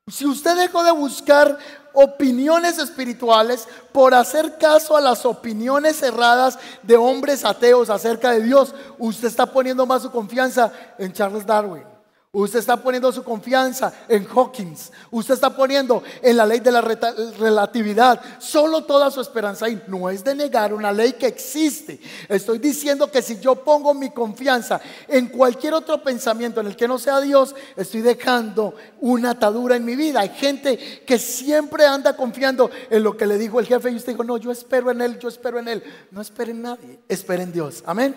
[SPEAKER 1] Si usted dejó de buscar opiniones espirituales por hacer caso a las opiniones cerradas de hombres ateos acerca de Dios, usted está poniendo más su confianza en Charles Darwin. Usted está poniendo su confianza en Hawkins. Usted está poniendo en la ley de la relatividad. Solo toda su esperanza ahí. No es de negar una ley que existe. Estoy diciendo que si yo pongo mi confianza en cualquier otro pensamiento en el que no sea Dios, estoy dejando una atadura en mi vida. Hay gente que siempre anda confiando en lo que le dijo el jefe y usted dijo, no, yo espero en él, yo espero en él. No esperen en nadie, esperen en Dios. Amén.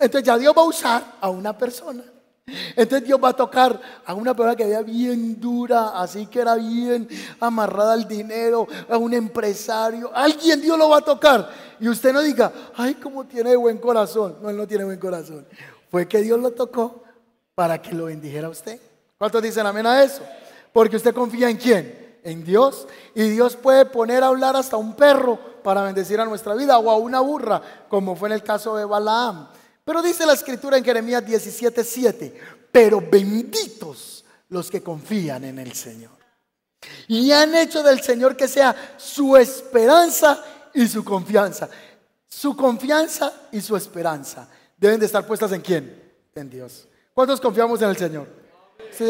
[SPEAKER 1] Entonces ya Dios va a usar a una persona entonces Dios va a tocar a una persona que era bien dura, así que era bien amarrada al dinero, a un empresario. Alguien Dios lo va a tocar. Y usted no diga, ay, cómo tiene buen corazón. No, él no tiene buen corazón. Fue que Dios lo tocó para que lo bendijera a usted. ¿Cuántos dicen amén a eso? Porque usted confía en quién? En Dios. Y Dios puede poner a hablar hasta un perro para bendecir a nuestra vida o a una burra, como fue en el caso de Balaam. Pero dice la escritura en Jeremías 17:7, pero benditos los que confían en el Señor. Y han hecho del Señor que sea su esperanza y su confianza. Su confianza y su esperanza deben de estar puestas en quién? En Dios. ¿Cuántos confiamos en el Señor?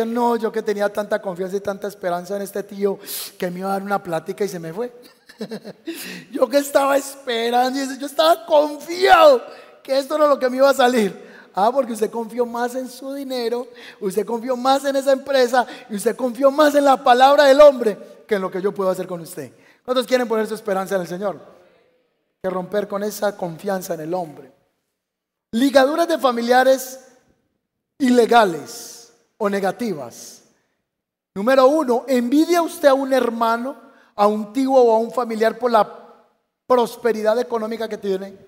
[SPEAKER 1] No, yo que tenía tanta confianza y tanta esperanza en este tío que me iba a dar una plática y se me fue. yo que estaba esperando, y yo estaba confiado que esto era lo que me iba a salir. Ah, porque usted confió más en su dinero, usted confió más en esa empresa y usted confió más en la palabra del hombre que en lo que yo puedo hacer con usted. ¿Cuántos quieren poner su esperanza en el Señor? Que romper con esa confianza en el hombre. Ligaduras de familiares ilegales o negativas. Número uno, envidia usted a un hermano, a un tío o a un familiar por la prosperidad económica que tiene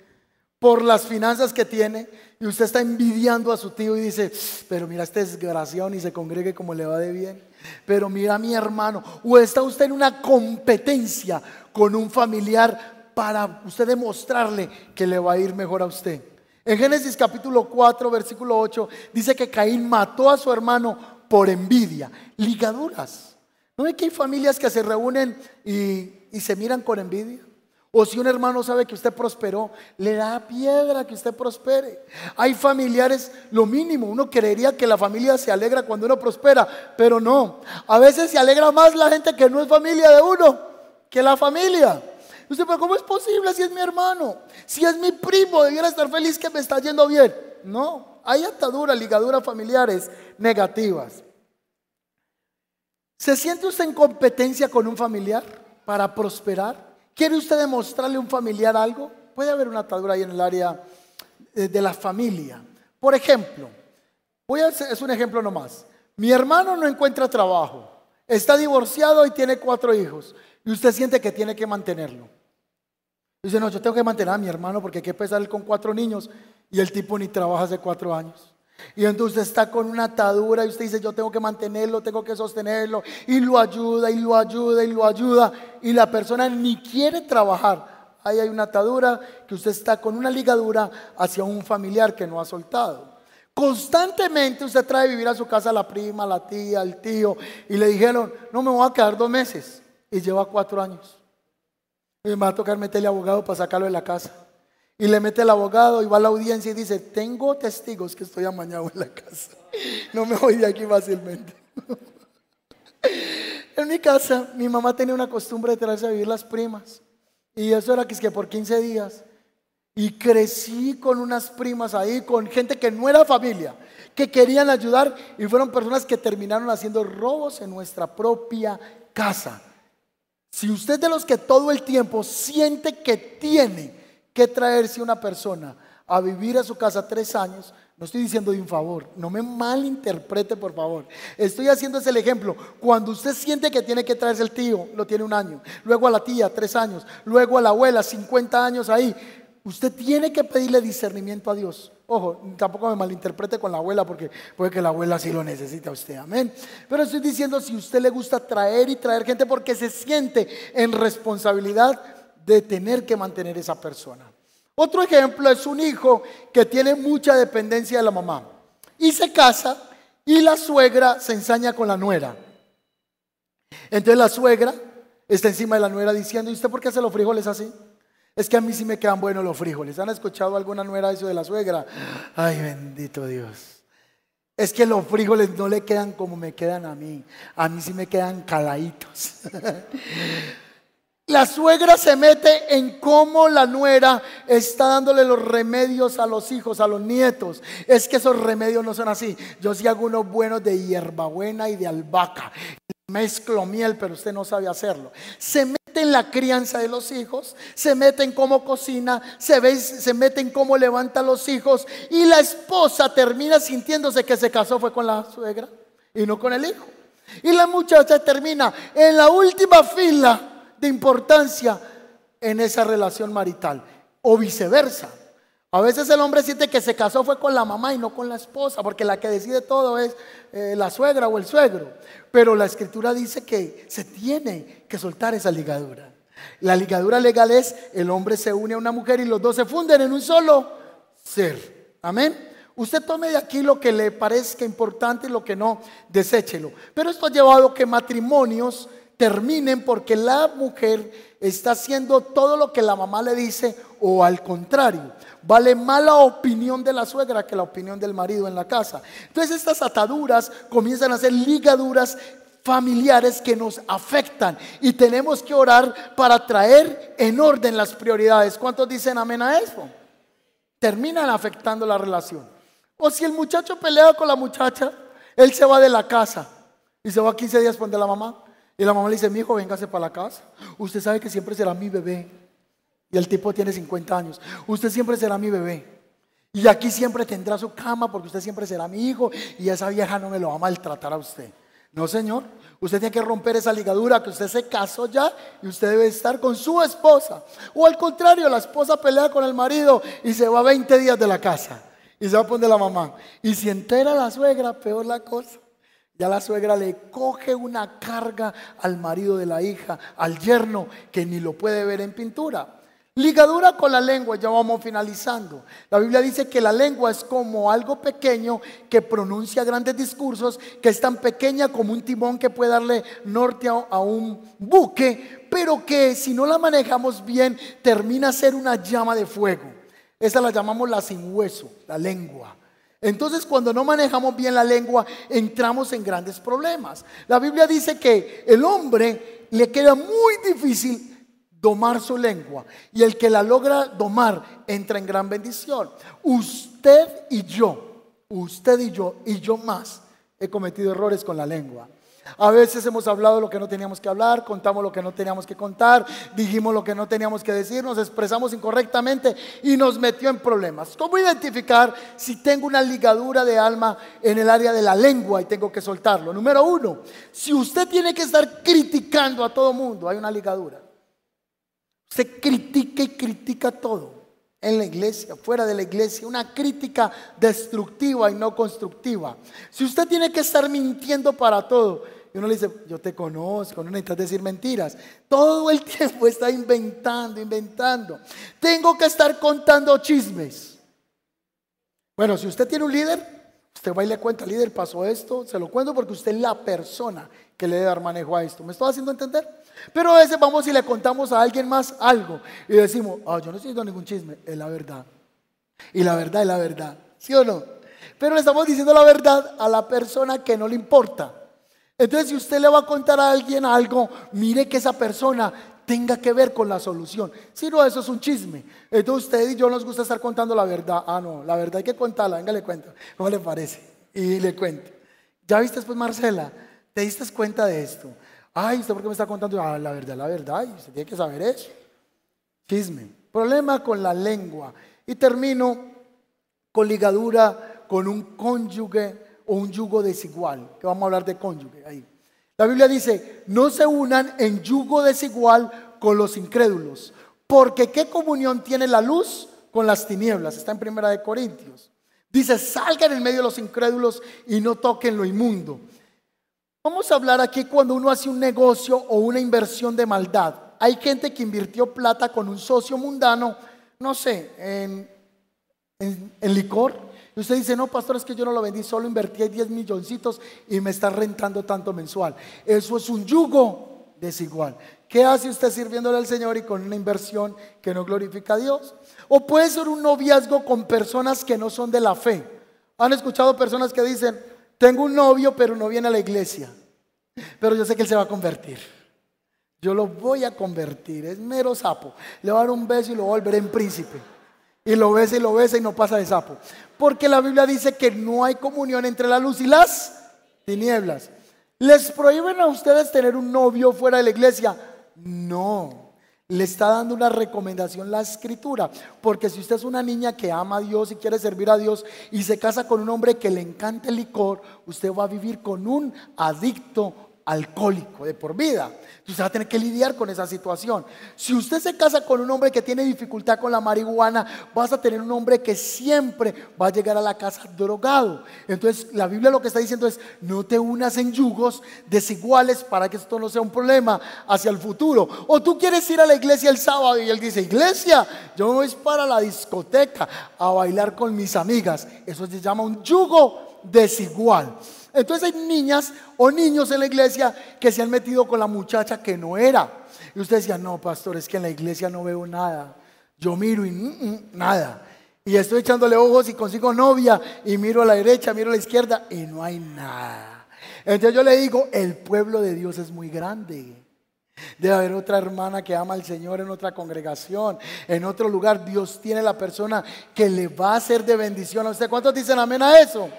[SPEAKER 1] por las finanzas que tiene y usted está envidiando a su tío y dice, pero mira este desgraciado y se congregue como le va de bien. Pero mira mi hermano. O está usted en una competencia con un familiar para usted demostrarle que le va a ir mejor a usted. En Génesis capítulo 4, versículo 8, dice que Caín mató a su hermano por envidia. Ligaduras. ¿No ve que hay familias que se reúnen y, y se miran con envidia? O si un hermano sabe que usted prosperó, le da piedra que usted prospere. Hay familiares, lo mínimo, uno creería que la familia se alegra cuando uno prospera, pero no. A veces se alegra más la gente que no es familia de uno que la familia. Usted, pero ¿cómo es posible si es mi hermano? Si es mi primo, debiera estar feliz que me está yendo bien. No, hay ataduras, ligaduras familiares negativas. ¿Se siente usted en competencia con un familiar para prosperar? ¿Quiere usted demostrarle a un familiar algo? Puede haber una atadura ahí en el área de la familia. Por ejemplo, voy a hacer, es un ejemplo nomás. Mi hermano no encuentra trabajo, está divorciado y tiene cuatro hijos. Y usted siente que tiene que mantenerlo. Dice, no, yo tengo que mantener a mi hermano porque qué pesar él con cuatro niños y el tipo ni trabaja hace cuatro años. Y entonces está con una atadura y usted dice, yo tengo que mantenerlo, tengo que sostenerlo. Y lo ayuda y lo ayuda y lo ayuda. Y la persona ni quiere trabajar. Ahí hay una atadura que usted está con una ligadura hacia un familiar que no ha soltado. Constantemente usted trae vivir a su casa a la prima, a la tía, al tío. Y le dijeron, no me voy a quedar dos meses. Y lleva cuatro años. Y me va a tocar meterle abogado para sacarlo de la casa. Y le mete el abogado y va a la audiencia y dice, tengo testigos que estoy amañado en la casa. No me voy de aquí fácilmente. En mi casa, mi mamá tenía una costumbre de traerse a vivir las primas. Y eso era que es que por 15 días. Y crecí con unas primas ahí, con gente que no era familia, que querían ayudar y fueron personas que terminaron haciendo robos en nuestra propia casa. Si usted de los que todo el tiempo siente que tiene que traerse una persona a vivir a su casa tres años, no estoy diciendo de un favor, no me malinterprete por favor. Estoy haciendo ese ejemplo. Cuando usted siente que tiene que traerse el tío, lo tiene un año. Luego a la tía, tres años. Luego a la abuela, 50 años ahí. Usted tiene que pedirle discernimiento a Dios. Ojo, tampoco me malinterprete con la abuela porque puede que la abuela sí lo necesita a usted, amén. Pero estoy diciendo si usted le gusta traer y traer gente porque se siente en responsabilidad de tener que mantener esa persona. Otro ejemplo es un hijo que tiene mucha dependencia de la mamá y se casa y la suegra se ensaña con la nuera. Entonces la suegra está encima de la nuera diciendo, ¿y usted por qué hace los frijoles así? Es que a mí sí me quedan buenos los frijoles. ¿Han escuchado alguna nuera eso de la suegra? Ay, bendito Dios. Es que los frijoles no le quedan como me quedan a mí. A mí sí me quedan caladitos. La suegra se mete en cómo la nuera está dándole los remedios a los hijos, a los nietos. Es que esos remedios no son así. Yo sí hago unos buenos de hierbabuena y de albahaca. Mezclo miel, pero usted no sabe hacerlo. Se mete en la crianza de los hijos, se mete en cómo cocina, se, ve, se mete en cómo levanta a los hijos. Y la esposa termina sintiéndose que se casó fue con la suegra y no con el hijo. Y la muchacha termina en la última fila de importancia en esa relación marital o viceversa. A veces el hombre siente que se casó fue con la mamá y no con la esposa, porque la que decide todo es eh, la suegra o el suegro. Pero la escritura dice que se tiene que soltar esa ligadura. La ligadura legal es el hombre se une a una mujer y los dos se funden en un solo ser. Amén. Usted tome de aquí lo que le parezca importante y lo que no, deséchelo. Pero esto ha llevado a que matrimonios terminen porque la mujer está haciendo todo lo que la mamá le dice o al contrario. Vale más la opinión de la suegra que la opinión del marido en la casa. Entonces estas ataduras comienzan a ser ligaduras familiares que nos afectan y tenemos que orar para traer en orden las prioridades. ¿Cuántos dicen amén a eso? Terminan afectando la relación. O si el muchacho pelea con la muchacha, él se va de la casa y se va 15 días con la mamá. Y la mamá le dice, mi hijo, véngase para la casa. Usted sabe que siempre será mi bebé. Y el tipo tiene 50 años. Usted siempre será mi bebé. Y aquí siempre tendrá su cama porque usted siempre será mi hijo y esa vieja no me lo va a maltratar a usted. No, señor. Usted tiene que romper esa ligadura que usted se casó ya y usted debe estar con su esposa. O al contrario, la esposa pelea con el marido y se va 20 días de la casa. Y se va a poner la mamá. Y si entera la suegra, peor la cosa. Ya la suegra le coge una carga al marido de la hija, al yerno, que ni lo puede ver en pintura. Ligadura con la lengua, ya vamos finalizando. La Biblia dice que la lengua es como algo pequeño que pronuncia grandes discursos, que es tan pequeña como un timón que puede darle norte a, un buque, pero que si no la manejamos bien termina ser una llama de fuego. Esa la llamamos la sin hueso, la lengua. Entonces cuando no manejamos bien la lengua, entramos en grandes problemas. La Biblia dice que el hombre le queda muy difícil domar su lengua y el que la logra domar entra en gran bendición. Usted y yo, usted y yo y yo más he cometido errores con la lengua. A veces hemos hablado lo que no teníamos que hablar, contamos lo que no teníamos que contar, dijimos lo que no teníamos que decir, nos expresamos incorrectamente y nos metió en problemas. ¿Cómo identificar si tengo una ligadura de alma en el área de la lengua y tengo que soltarlo? Número uno, si usted tiene que estar criticando a todo mundo, hay una ligadura. Usted critica y critica todo en la iglesia, fuera de la iglesia, una crítica destructiva y no constructiva. Si usted tiene que estar mintiendo para todo, uno le dice, yo te conozco, no necesitas decir mentiras. Todo el tiempo está inventando, inventando. Tengo que estar contando chismes. Bueno, si usted tiene un líder, usted va y le cuenta, líder, pasó esto, se lo cuento porque usted es la persona que le debe dar manejo a esto. ¿Me estoy haciendo entender? Pero a veces vamos y le contamos a alguien más algo y decimos, ah, yo no estoy diciendo ningún chisme, es la verdad. Y la verdad es la verdad, ¿sí o no? Pero le estamos diciendo la verdad a la persona que no le importa. Entonces, si usted le va a contar a alguien algo, mire que esa persona tenga que ver con la solución. Si no, eso es un chisme. Entonces, usted y yo nos gusta estar contando la verdad. Ah, no, la verdad hay que contarla. Venga, le cuento. ¿Cómo le parece? Y le cuento. ¿Ya viste pues, Marcela? ¿Te diste cuenta de esto? Ay, ¿usted por qué me está contando? Ah, la verdad, la verdad. Y usted tiene que saber eso. Chisme. Problema con la lengua. Y termino con ligadura con un cónyuge o un yugo desigual, que vamos a hablar de cónyuge ahí. La Biblia dice, no se unan en yugo desigual con los incrédulos, porque ¿qué comunión tiene la luz con las tinieblas? Está en Primera de Corintios. Dice, salgan en medio de los incrédulos y no toquen lo inmundo. Vamos a hablar aquí cuando uno hace un negocio o una inversión de maldad. Hay gente que invirtió plata con un socio mundano, no sé, en, en licor, y usted dice, no, pastor, es que yo no lo vendí, solo invertí 10 milloncitos y me está rentando tanto mensual. Eso es un yugo desigual. ¿Qué hace usted sirviéndole al Señor y con una inversión que no glorifica a Dios? O puede ser un noviazgo con personas que no son de la fe. ¿Han escuchado personas que dicen, tengo un novio pero no viene a la iglesia? Pero yo sé que él se va a convertir. Yo lo voy a convertir. Es mero sapo. Le voy a dar un beso y lo volveré en príncipe. Y lo besa y lo besa y no pasa de sapo. Porque la Biblia dice que no hay comunión entre la luz y las tinieblas. ¿Les prohíben a ustedes tener un novio fuera de la iglesia? No. Le está dando una recomendación la escritura. Porque si usted es una niña que ama a Dios y quiere servir a Dios y se casa con un hombre que le encanta el licor, usted va a vivir con un adicto alcohólico de por vida. Usted va a tener que lidiar con esa situación. Si usted se casa con un hombre que tiene dificultad con la marihuana, vas a tener un hombre que siempre va a llegar a la casa drogado. Entonces, la Biblia lo que está diciendo es, no te unas en yugos desiguales para que esto no sea un problema hacia el futuro. O tú quieres ir a la iglesia el sábado y él dice, iglesia, yo me voy para la discoteca a bailar con mis amigas. Eso se llama un yugo desigual. Entonces hay niñas o niños en la iglesia que se han metido con la muchacha que no era. Y usted decía, no, pastor, es que en la iglesia no veo nada. Yo miro y mm, mm, nada. Y estoy echándole ojos y consigo novia y miro a la derecha, miro a la izquierda y no hay nada. Entonces yo le digo, el pueblo de Dios es muy grande. Debe haber otra hermana que ama al Señor en otra congregación, en otro lugar. Dios tiene la persona que le va a hacer de bendición a usted. ¿Cuántos dicen amén a eso?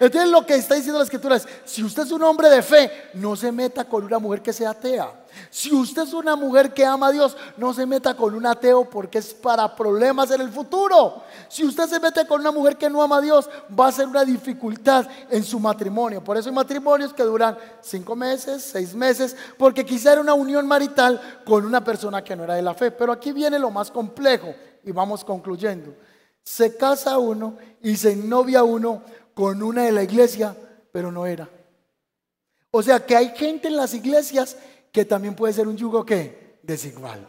[SPEAKER 1] Entonces lo que está diciendo la escritura es, si usted es un hombre de fe, no se meta con una mujer que sea atea. Si usted es una mujer que ama a Dios, no se meta con un ateo porque es para problemas en el futuro. Si usted se mete con una mujer que no ama a Dios, va a ser una dificultad en su matrimonio. Por eso hay matrimonios que duran cinco meses, seis meses, porque quizá era una unión marital con una persona que no era de la fe. Pero aquí viene lo más complejo y vamos concluyendo. Se casa uno y se novia uno con una de la iglesia, pero no era. O sea que hay gente en las iglesias que también puede ser un yugo que desigual.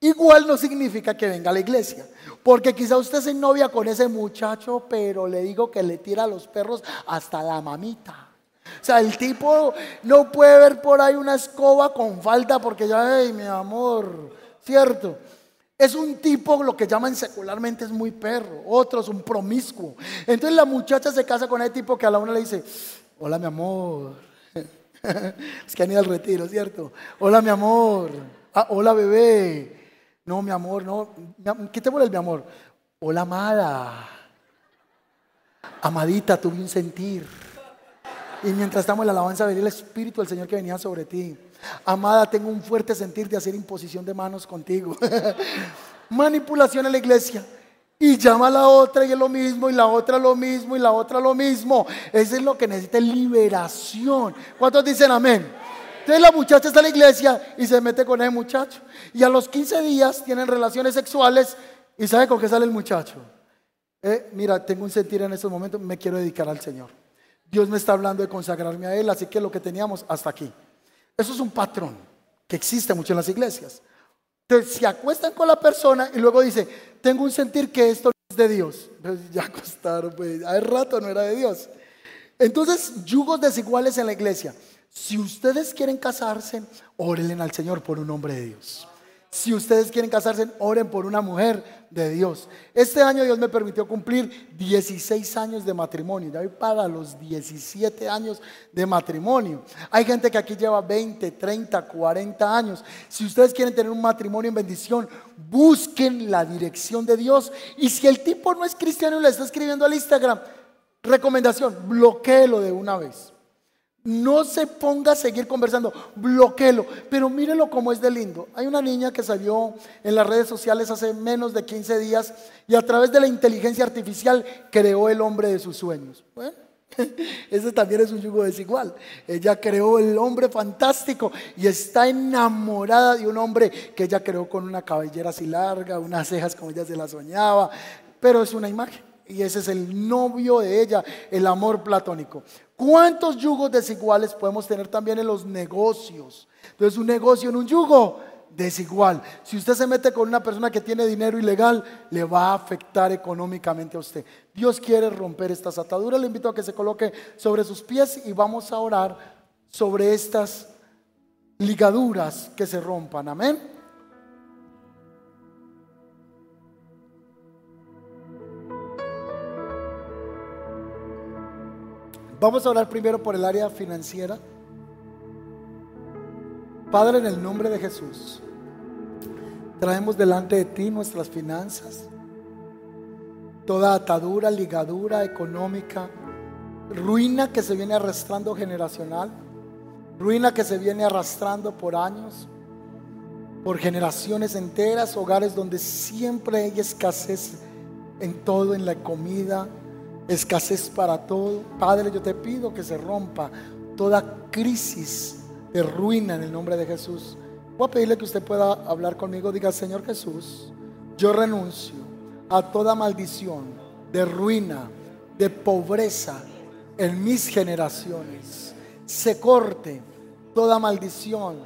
[SPEAKER 1] Igual no significa que venga a la iglesia, porque quizá usted se novia con ese muchacho, pero le digo que le tira a los perros hasta la mamita. O sea, el tipo no puede ver por ahí una escoba con falta porque ya, ay, mi amor, ¿cierto? Es un tipo, lo que llaman secularmente, es muy perro. Otro es un promiscuo. Entonces la muchacha se casa con ese tipo que a la una le dice, hola mi amor. es que han ido al retiro, ¿cierto? Hola mi amor. Ah, hola bebé. No, mi amor, no. ¿Qué te vuelve mi amor? Hola amada. Amadita, tuve un sentir. Y mientras estamos en la alabanza, venía el Espíritu del Señor que venía sobre ti. Amada, tengo un fuerte sentir de hacer imposición de manos contigo. Manipulación en la iglesia. Y llama a la otra y es lo mismo, y la otra lo mismo, y la otra lo mismo. Eso es lo que necesita liberación. ¿Cuántos dicen amén? Entonces la muchacha está en la iglesia y se mete con ese muchacho. Y a los 15 días tienen relaciones sexuales y ¿sabe con qué sale el muchacho? Eh, mira, tengo un sentir en estos momentos, me quiero dedicar al Señor. Dios me está hablando de consagrarme a Él, así que lo que teníamos hasta aquí. Eso es un patrón que existe mucho en las iglesias. Entonces se acuestan con la persona y luego dice, tengo un sentir que esto no es de Dios. Pues ya acostaron, pues, hace rato no era de Dios. Entonces, yugos desiguales en la iglesia. Si ustedes quieren casarse, órenle al Señor por un hombre de Dios. Si ustedes quieren casarse, oren por una mujer de Dios. Este año Dios me permitió cumplir 16 años de matrimonio. Ya voy para los 17 años de matrimonio. Hay gente que aquí lleva 20, 30, 40 años. Si ustedes quieren tener un matrimonio en bendición, busquen la dirección de Dios. Y si el tipo no es cristiano y le está escribiendo al Instagram, recomendación, bloqueelo de una vez. No se ponga a seguir conversando, bloqueelo. Pero mírelo como es de lindo. Hay una niña que salió en las redes sociales hace menos de 15 días y a través de la inteligencia artificial creó el hombre de sus sueños. Bueno, ese también es un yugo desigual. Ella creó el hombre fantástico y está enamorada de un hombre que ella creó con una cabellera así larga, unas cejas como ella se las soñaba, pero es una imagen y ese es el novio de ella, el amor platónico. ¿Cuántos yugos desiguales podemos tener también en los negocios? Entonces, un negocio en un yugo desigual. Si usted se mete con una persona que tiene dinero ilegal, le va a afectar económicamente a usted. Dios quiere romper estas ataduras. Le invito a que se coloque sobre sus pies y vamos a orar sobre estas ligaduras que se rompan. Amén. Vamos a hablar primero por el área financiera. Padre, en el nombre de Jesús, traemos delante de ti nuestras finanzas, toda atadura, ligadura económica, ruina que se viene arrastrando generacional, ruina que se viene arrastrando por años, por generaciones enteras, hogares donde siempre hay escasez en todo, en la comida, escasez para todo. Padre, yo te pido que se rompa toda crisis de ruina en el nombre de Jesús. Voy a pedirle que usted pueda hablar conmigo. Diga, Señor Jesús, yo renuncio a toda maldición de ruina, de pobreza en mis generaciones. Se corte toda maldición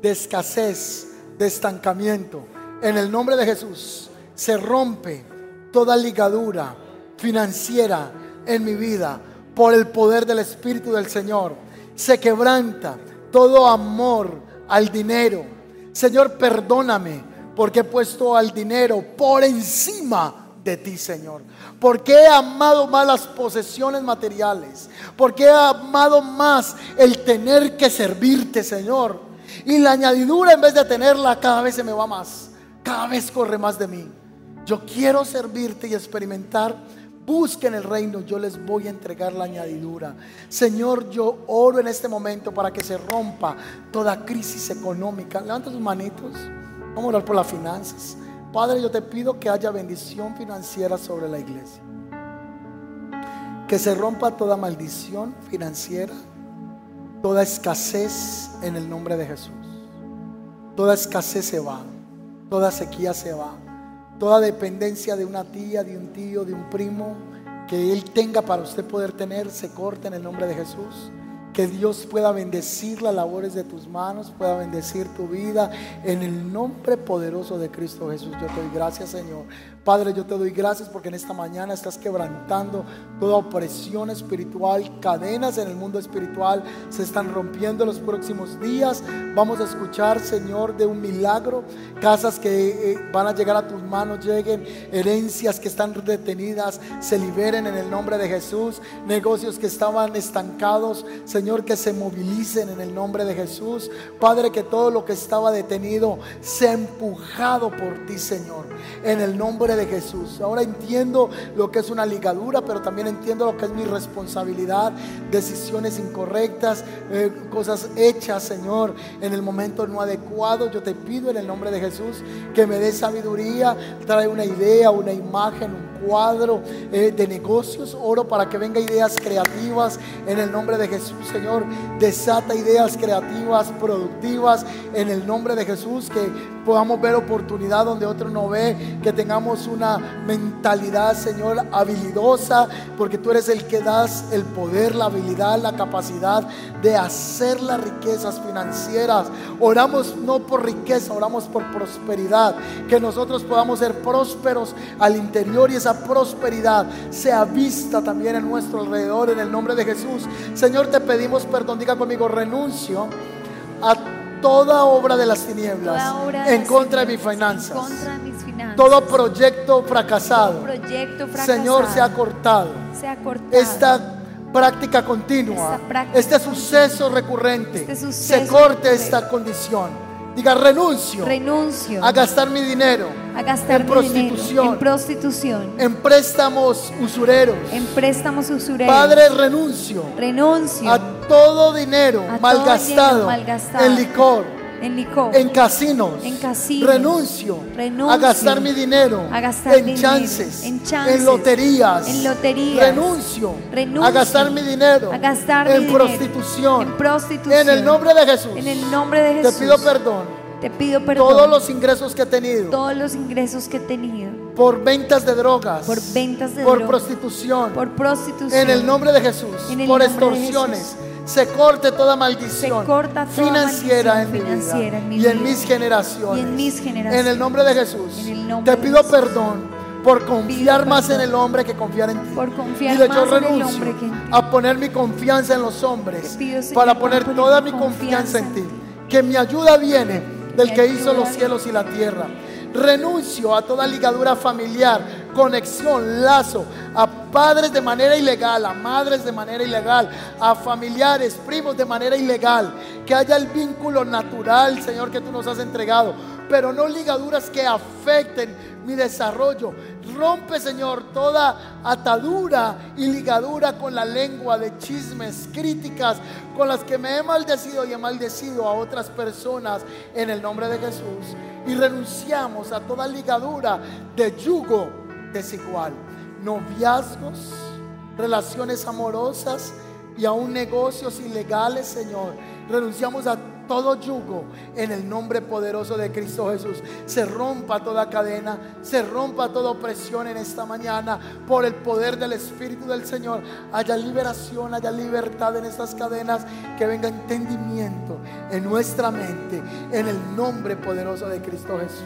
[SPEAKER 1] de escasez, de estancamiento. En el nombre de Jesús se rompe toda ligadura financiera en mi vida por el poder del Espíritu del Señor. Se quebranta todo amor al dinero. Señor, perdóname porque he puesto al dinero por encima de ti, Señor. Porque he amado más las posesiones materiales. Porque he amado más el tener que servirte, Señor. Y la añadidura en vez de tenerla cada vez se me va más. Cada vez corre más de mí. Yo quiero servirte y experimentar busquen el reino, yo les voy a entregar la añadidura. Señor, yo oro en este momento para que se rompa toda crisis económica. Levanta tus manitos. Vamos a orar por las finanzas. Padre, yo te pido que haya bendición financiera sobre la iglesia. Que se rompa toda maldición financiera, toda escasez en el nombre de Jesús. Toda escasez se va, toda sequía se va toda dependencia de una tía, de un tío, de un primo que Él tenga para usted poder tener, se corte en el nombre de Jesús. Que Dios pueda bendecir las labores de tus manos, pueda bendecir tu vida en el nombre poderoso de Cristo Jesús. Yo te doy gracias, Señor. Padre, yo te doy gracias porque en esta mañana estás quebrantando toda opresión espiritual, cadenas en el mundo espiritual se están rompiendo en los próximos días. Vamos a escuchar, Señor, de un milagro, casas que eh, van a llegar a tus manos, lleguen, herencias que están detenidas, se liberen en el nombre de Jesús, negocios que estaban estancados, Señor, que se movilicen en el nombre de Jesús. Padre, que todo lo que estaba detenido sea empujado por ti, Señor, en el nombre de Jesús. Ahora entiendo lo que es una ligadura, pero también entiendo lo que es mi responsabilidad, decisiones incorrectas, eh, cosas hechas, Señor, en el momento no adecuado. Yo te pido en el nombre de Jesús que me dé sabiduría, trae una idea, una imagen, un cuadro eh, de negocios. Oro para que venga ideas creativas en el nombre de Jesús, Señor. Desata ideas creativas, productivas en el nombre de Jesús, que podamos ver oportunidad donde otro no ve, que tengamos una mentalidad, Señor, habilidosa, porque tú eres el que das el poder, la habilidad, la capacidad de hacer las riquezas financieras. Oramos no por riqueza, oramos por prosperidad, que nosotros podamos ser prósperos al interior y esa prosperidad sea vista también en nuestro alrededor, en el nombre de Jesús. Señor, te pedimos perdón, diga conmigo, renuncio a toda obra de las tinieblas en contra de mis finanzas. Todo proyecto fracasado, Señor, se ha cortado. Esta práctica continua, este suceso recurrente, este se corte esta condición. Diga renuncio.
[SPEAKER 2] Renuncio.
[SPEAKER 1] A gastar mi dinero.
[SPEAKER 2] A gastar en prostitución. en prostitución.
[SPEAKER 1] En préstamos usureros.
[SPEAKER 2] En préstamos usureros.
[SPEAKER 1] Padre, renuncio.
[SPEAKER 2] Renuncio.
[SPEAKER 1] A todo dinero malgastado. En licor
[SPEAKER 2] en licor,
[SPEAKER 1] en casinos,
[SPEAKER 2] en casinos
[SPEAKER 1] renuncio, a gastar mi dinero, en, chances, en, loterías,
[SPEAKER 2] en loterías,
[SPEAKER 1] renuncio, a gastar mi dinero,
[SPEAKER 2] a gastar
[SPEAKER 1] en, prostitución,
[SPEAKER 2] en prostitución,
[SPEAKER 1] en el nombre de Jesús,
[SPEAKER 2] en el nombre de Jesús,
[SPEAKER 1] te pido perdón.
[SPEAKER 2] Te pido perdón.
[SPEAKER 1] Todos los ingresos que he tenido.
[SPEAKER 2] Todos los ingresos que he tenido.
[SPEAKER 1] Por ventas de drogas.
[SPEAKER 2] Por ventas de
[SPEAKER 1] por prostitución.
[SPEAKER 2] Por prostitución.
[SPEAKER 1] En el nombre de Jesús. por extorsiones se corte toda maldición financiera, en, mi vida, y, en mis generaciones. en el nombre de Jesús. te pido perdón por confiar más en el hombre que confiar en ti.
[SPEAKER 2] Por confiar y yo renuncio
[SPEAKER 1] a poner mi confianza en los hombres para poner toda mi confianza en ti. Que mi ayuda viene del que hizo los cielos y la tierra. Renuncio a toda ligadura familiar, conexión, lazo, a padres de manera ilegal, a madres de manera ilegal, a familiares, primos de manera ilegal. Que haya el vínculo natural, Señor, que tú nos has entregado, pero no ligaduras que afecten mi desarrollo. Rompe, Señor, toda atadura y ligadura con la lengua de chismes, críticas, con las que me he maldecido y he maldecido a otras personas en el nombre de Jesús. Y renunciamos a toda ligadura de yugo desigual. Noviazgos, relaciones amorosas y aún negocios ilegales, Señor. Renunciamos a todo yugo en el nombre poderoso de Cristo Jesús. Se rompa toda cadena, se rompa toda opresión en esta mañana por el poder del Espíritu del Señor. Haya liberación, haya libertad en estas cadenas, que venga entendimiento en nuestra mente en el nombre poderoso de Cristo Jesús.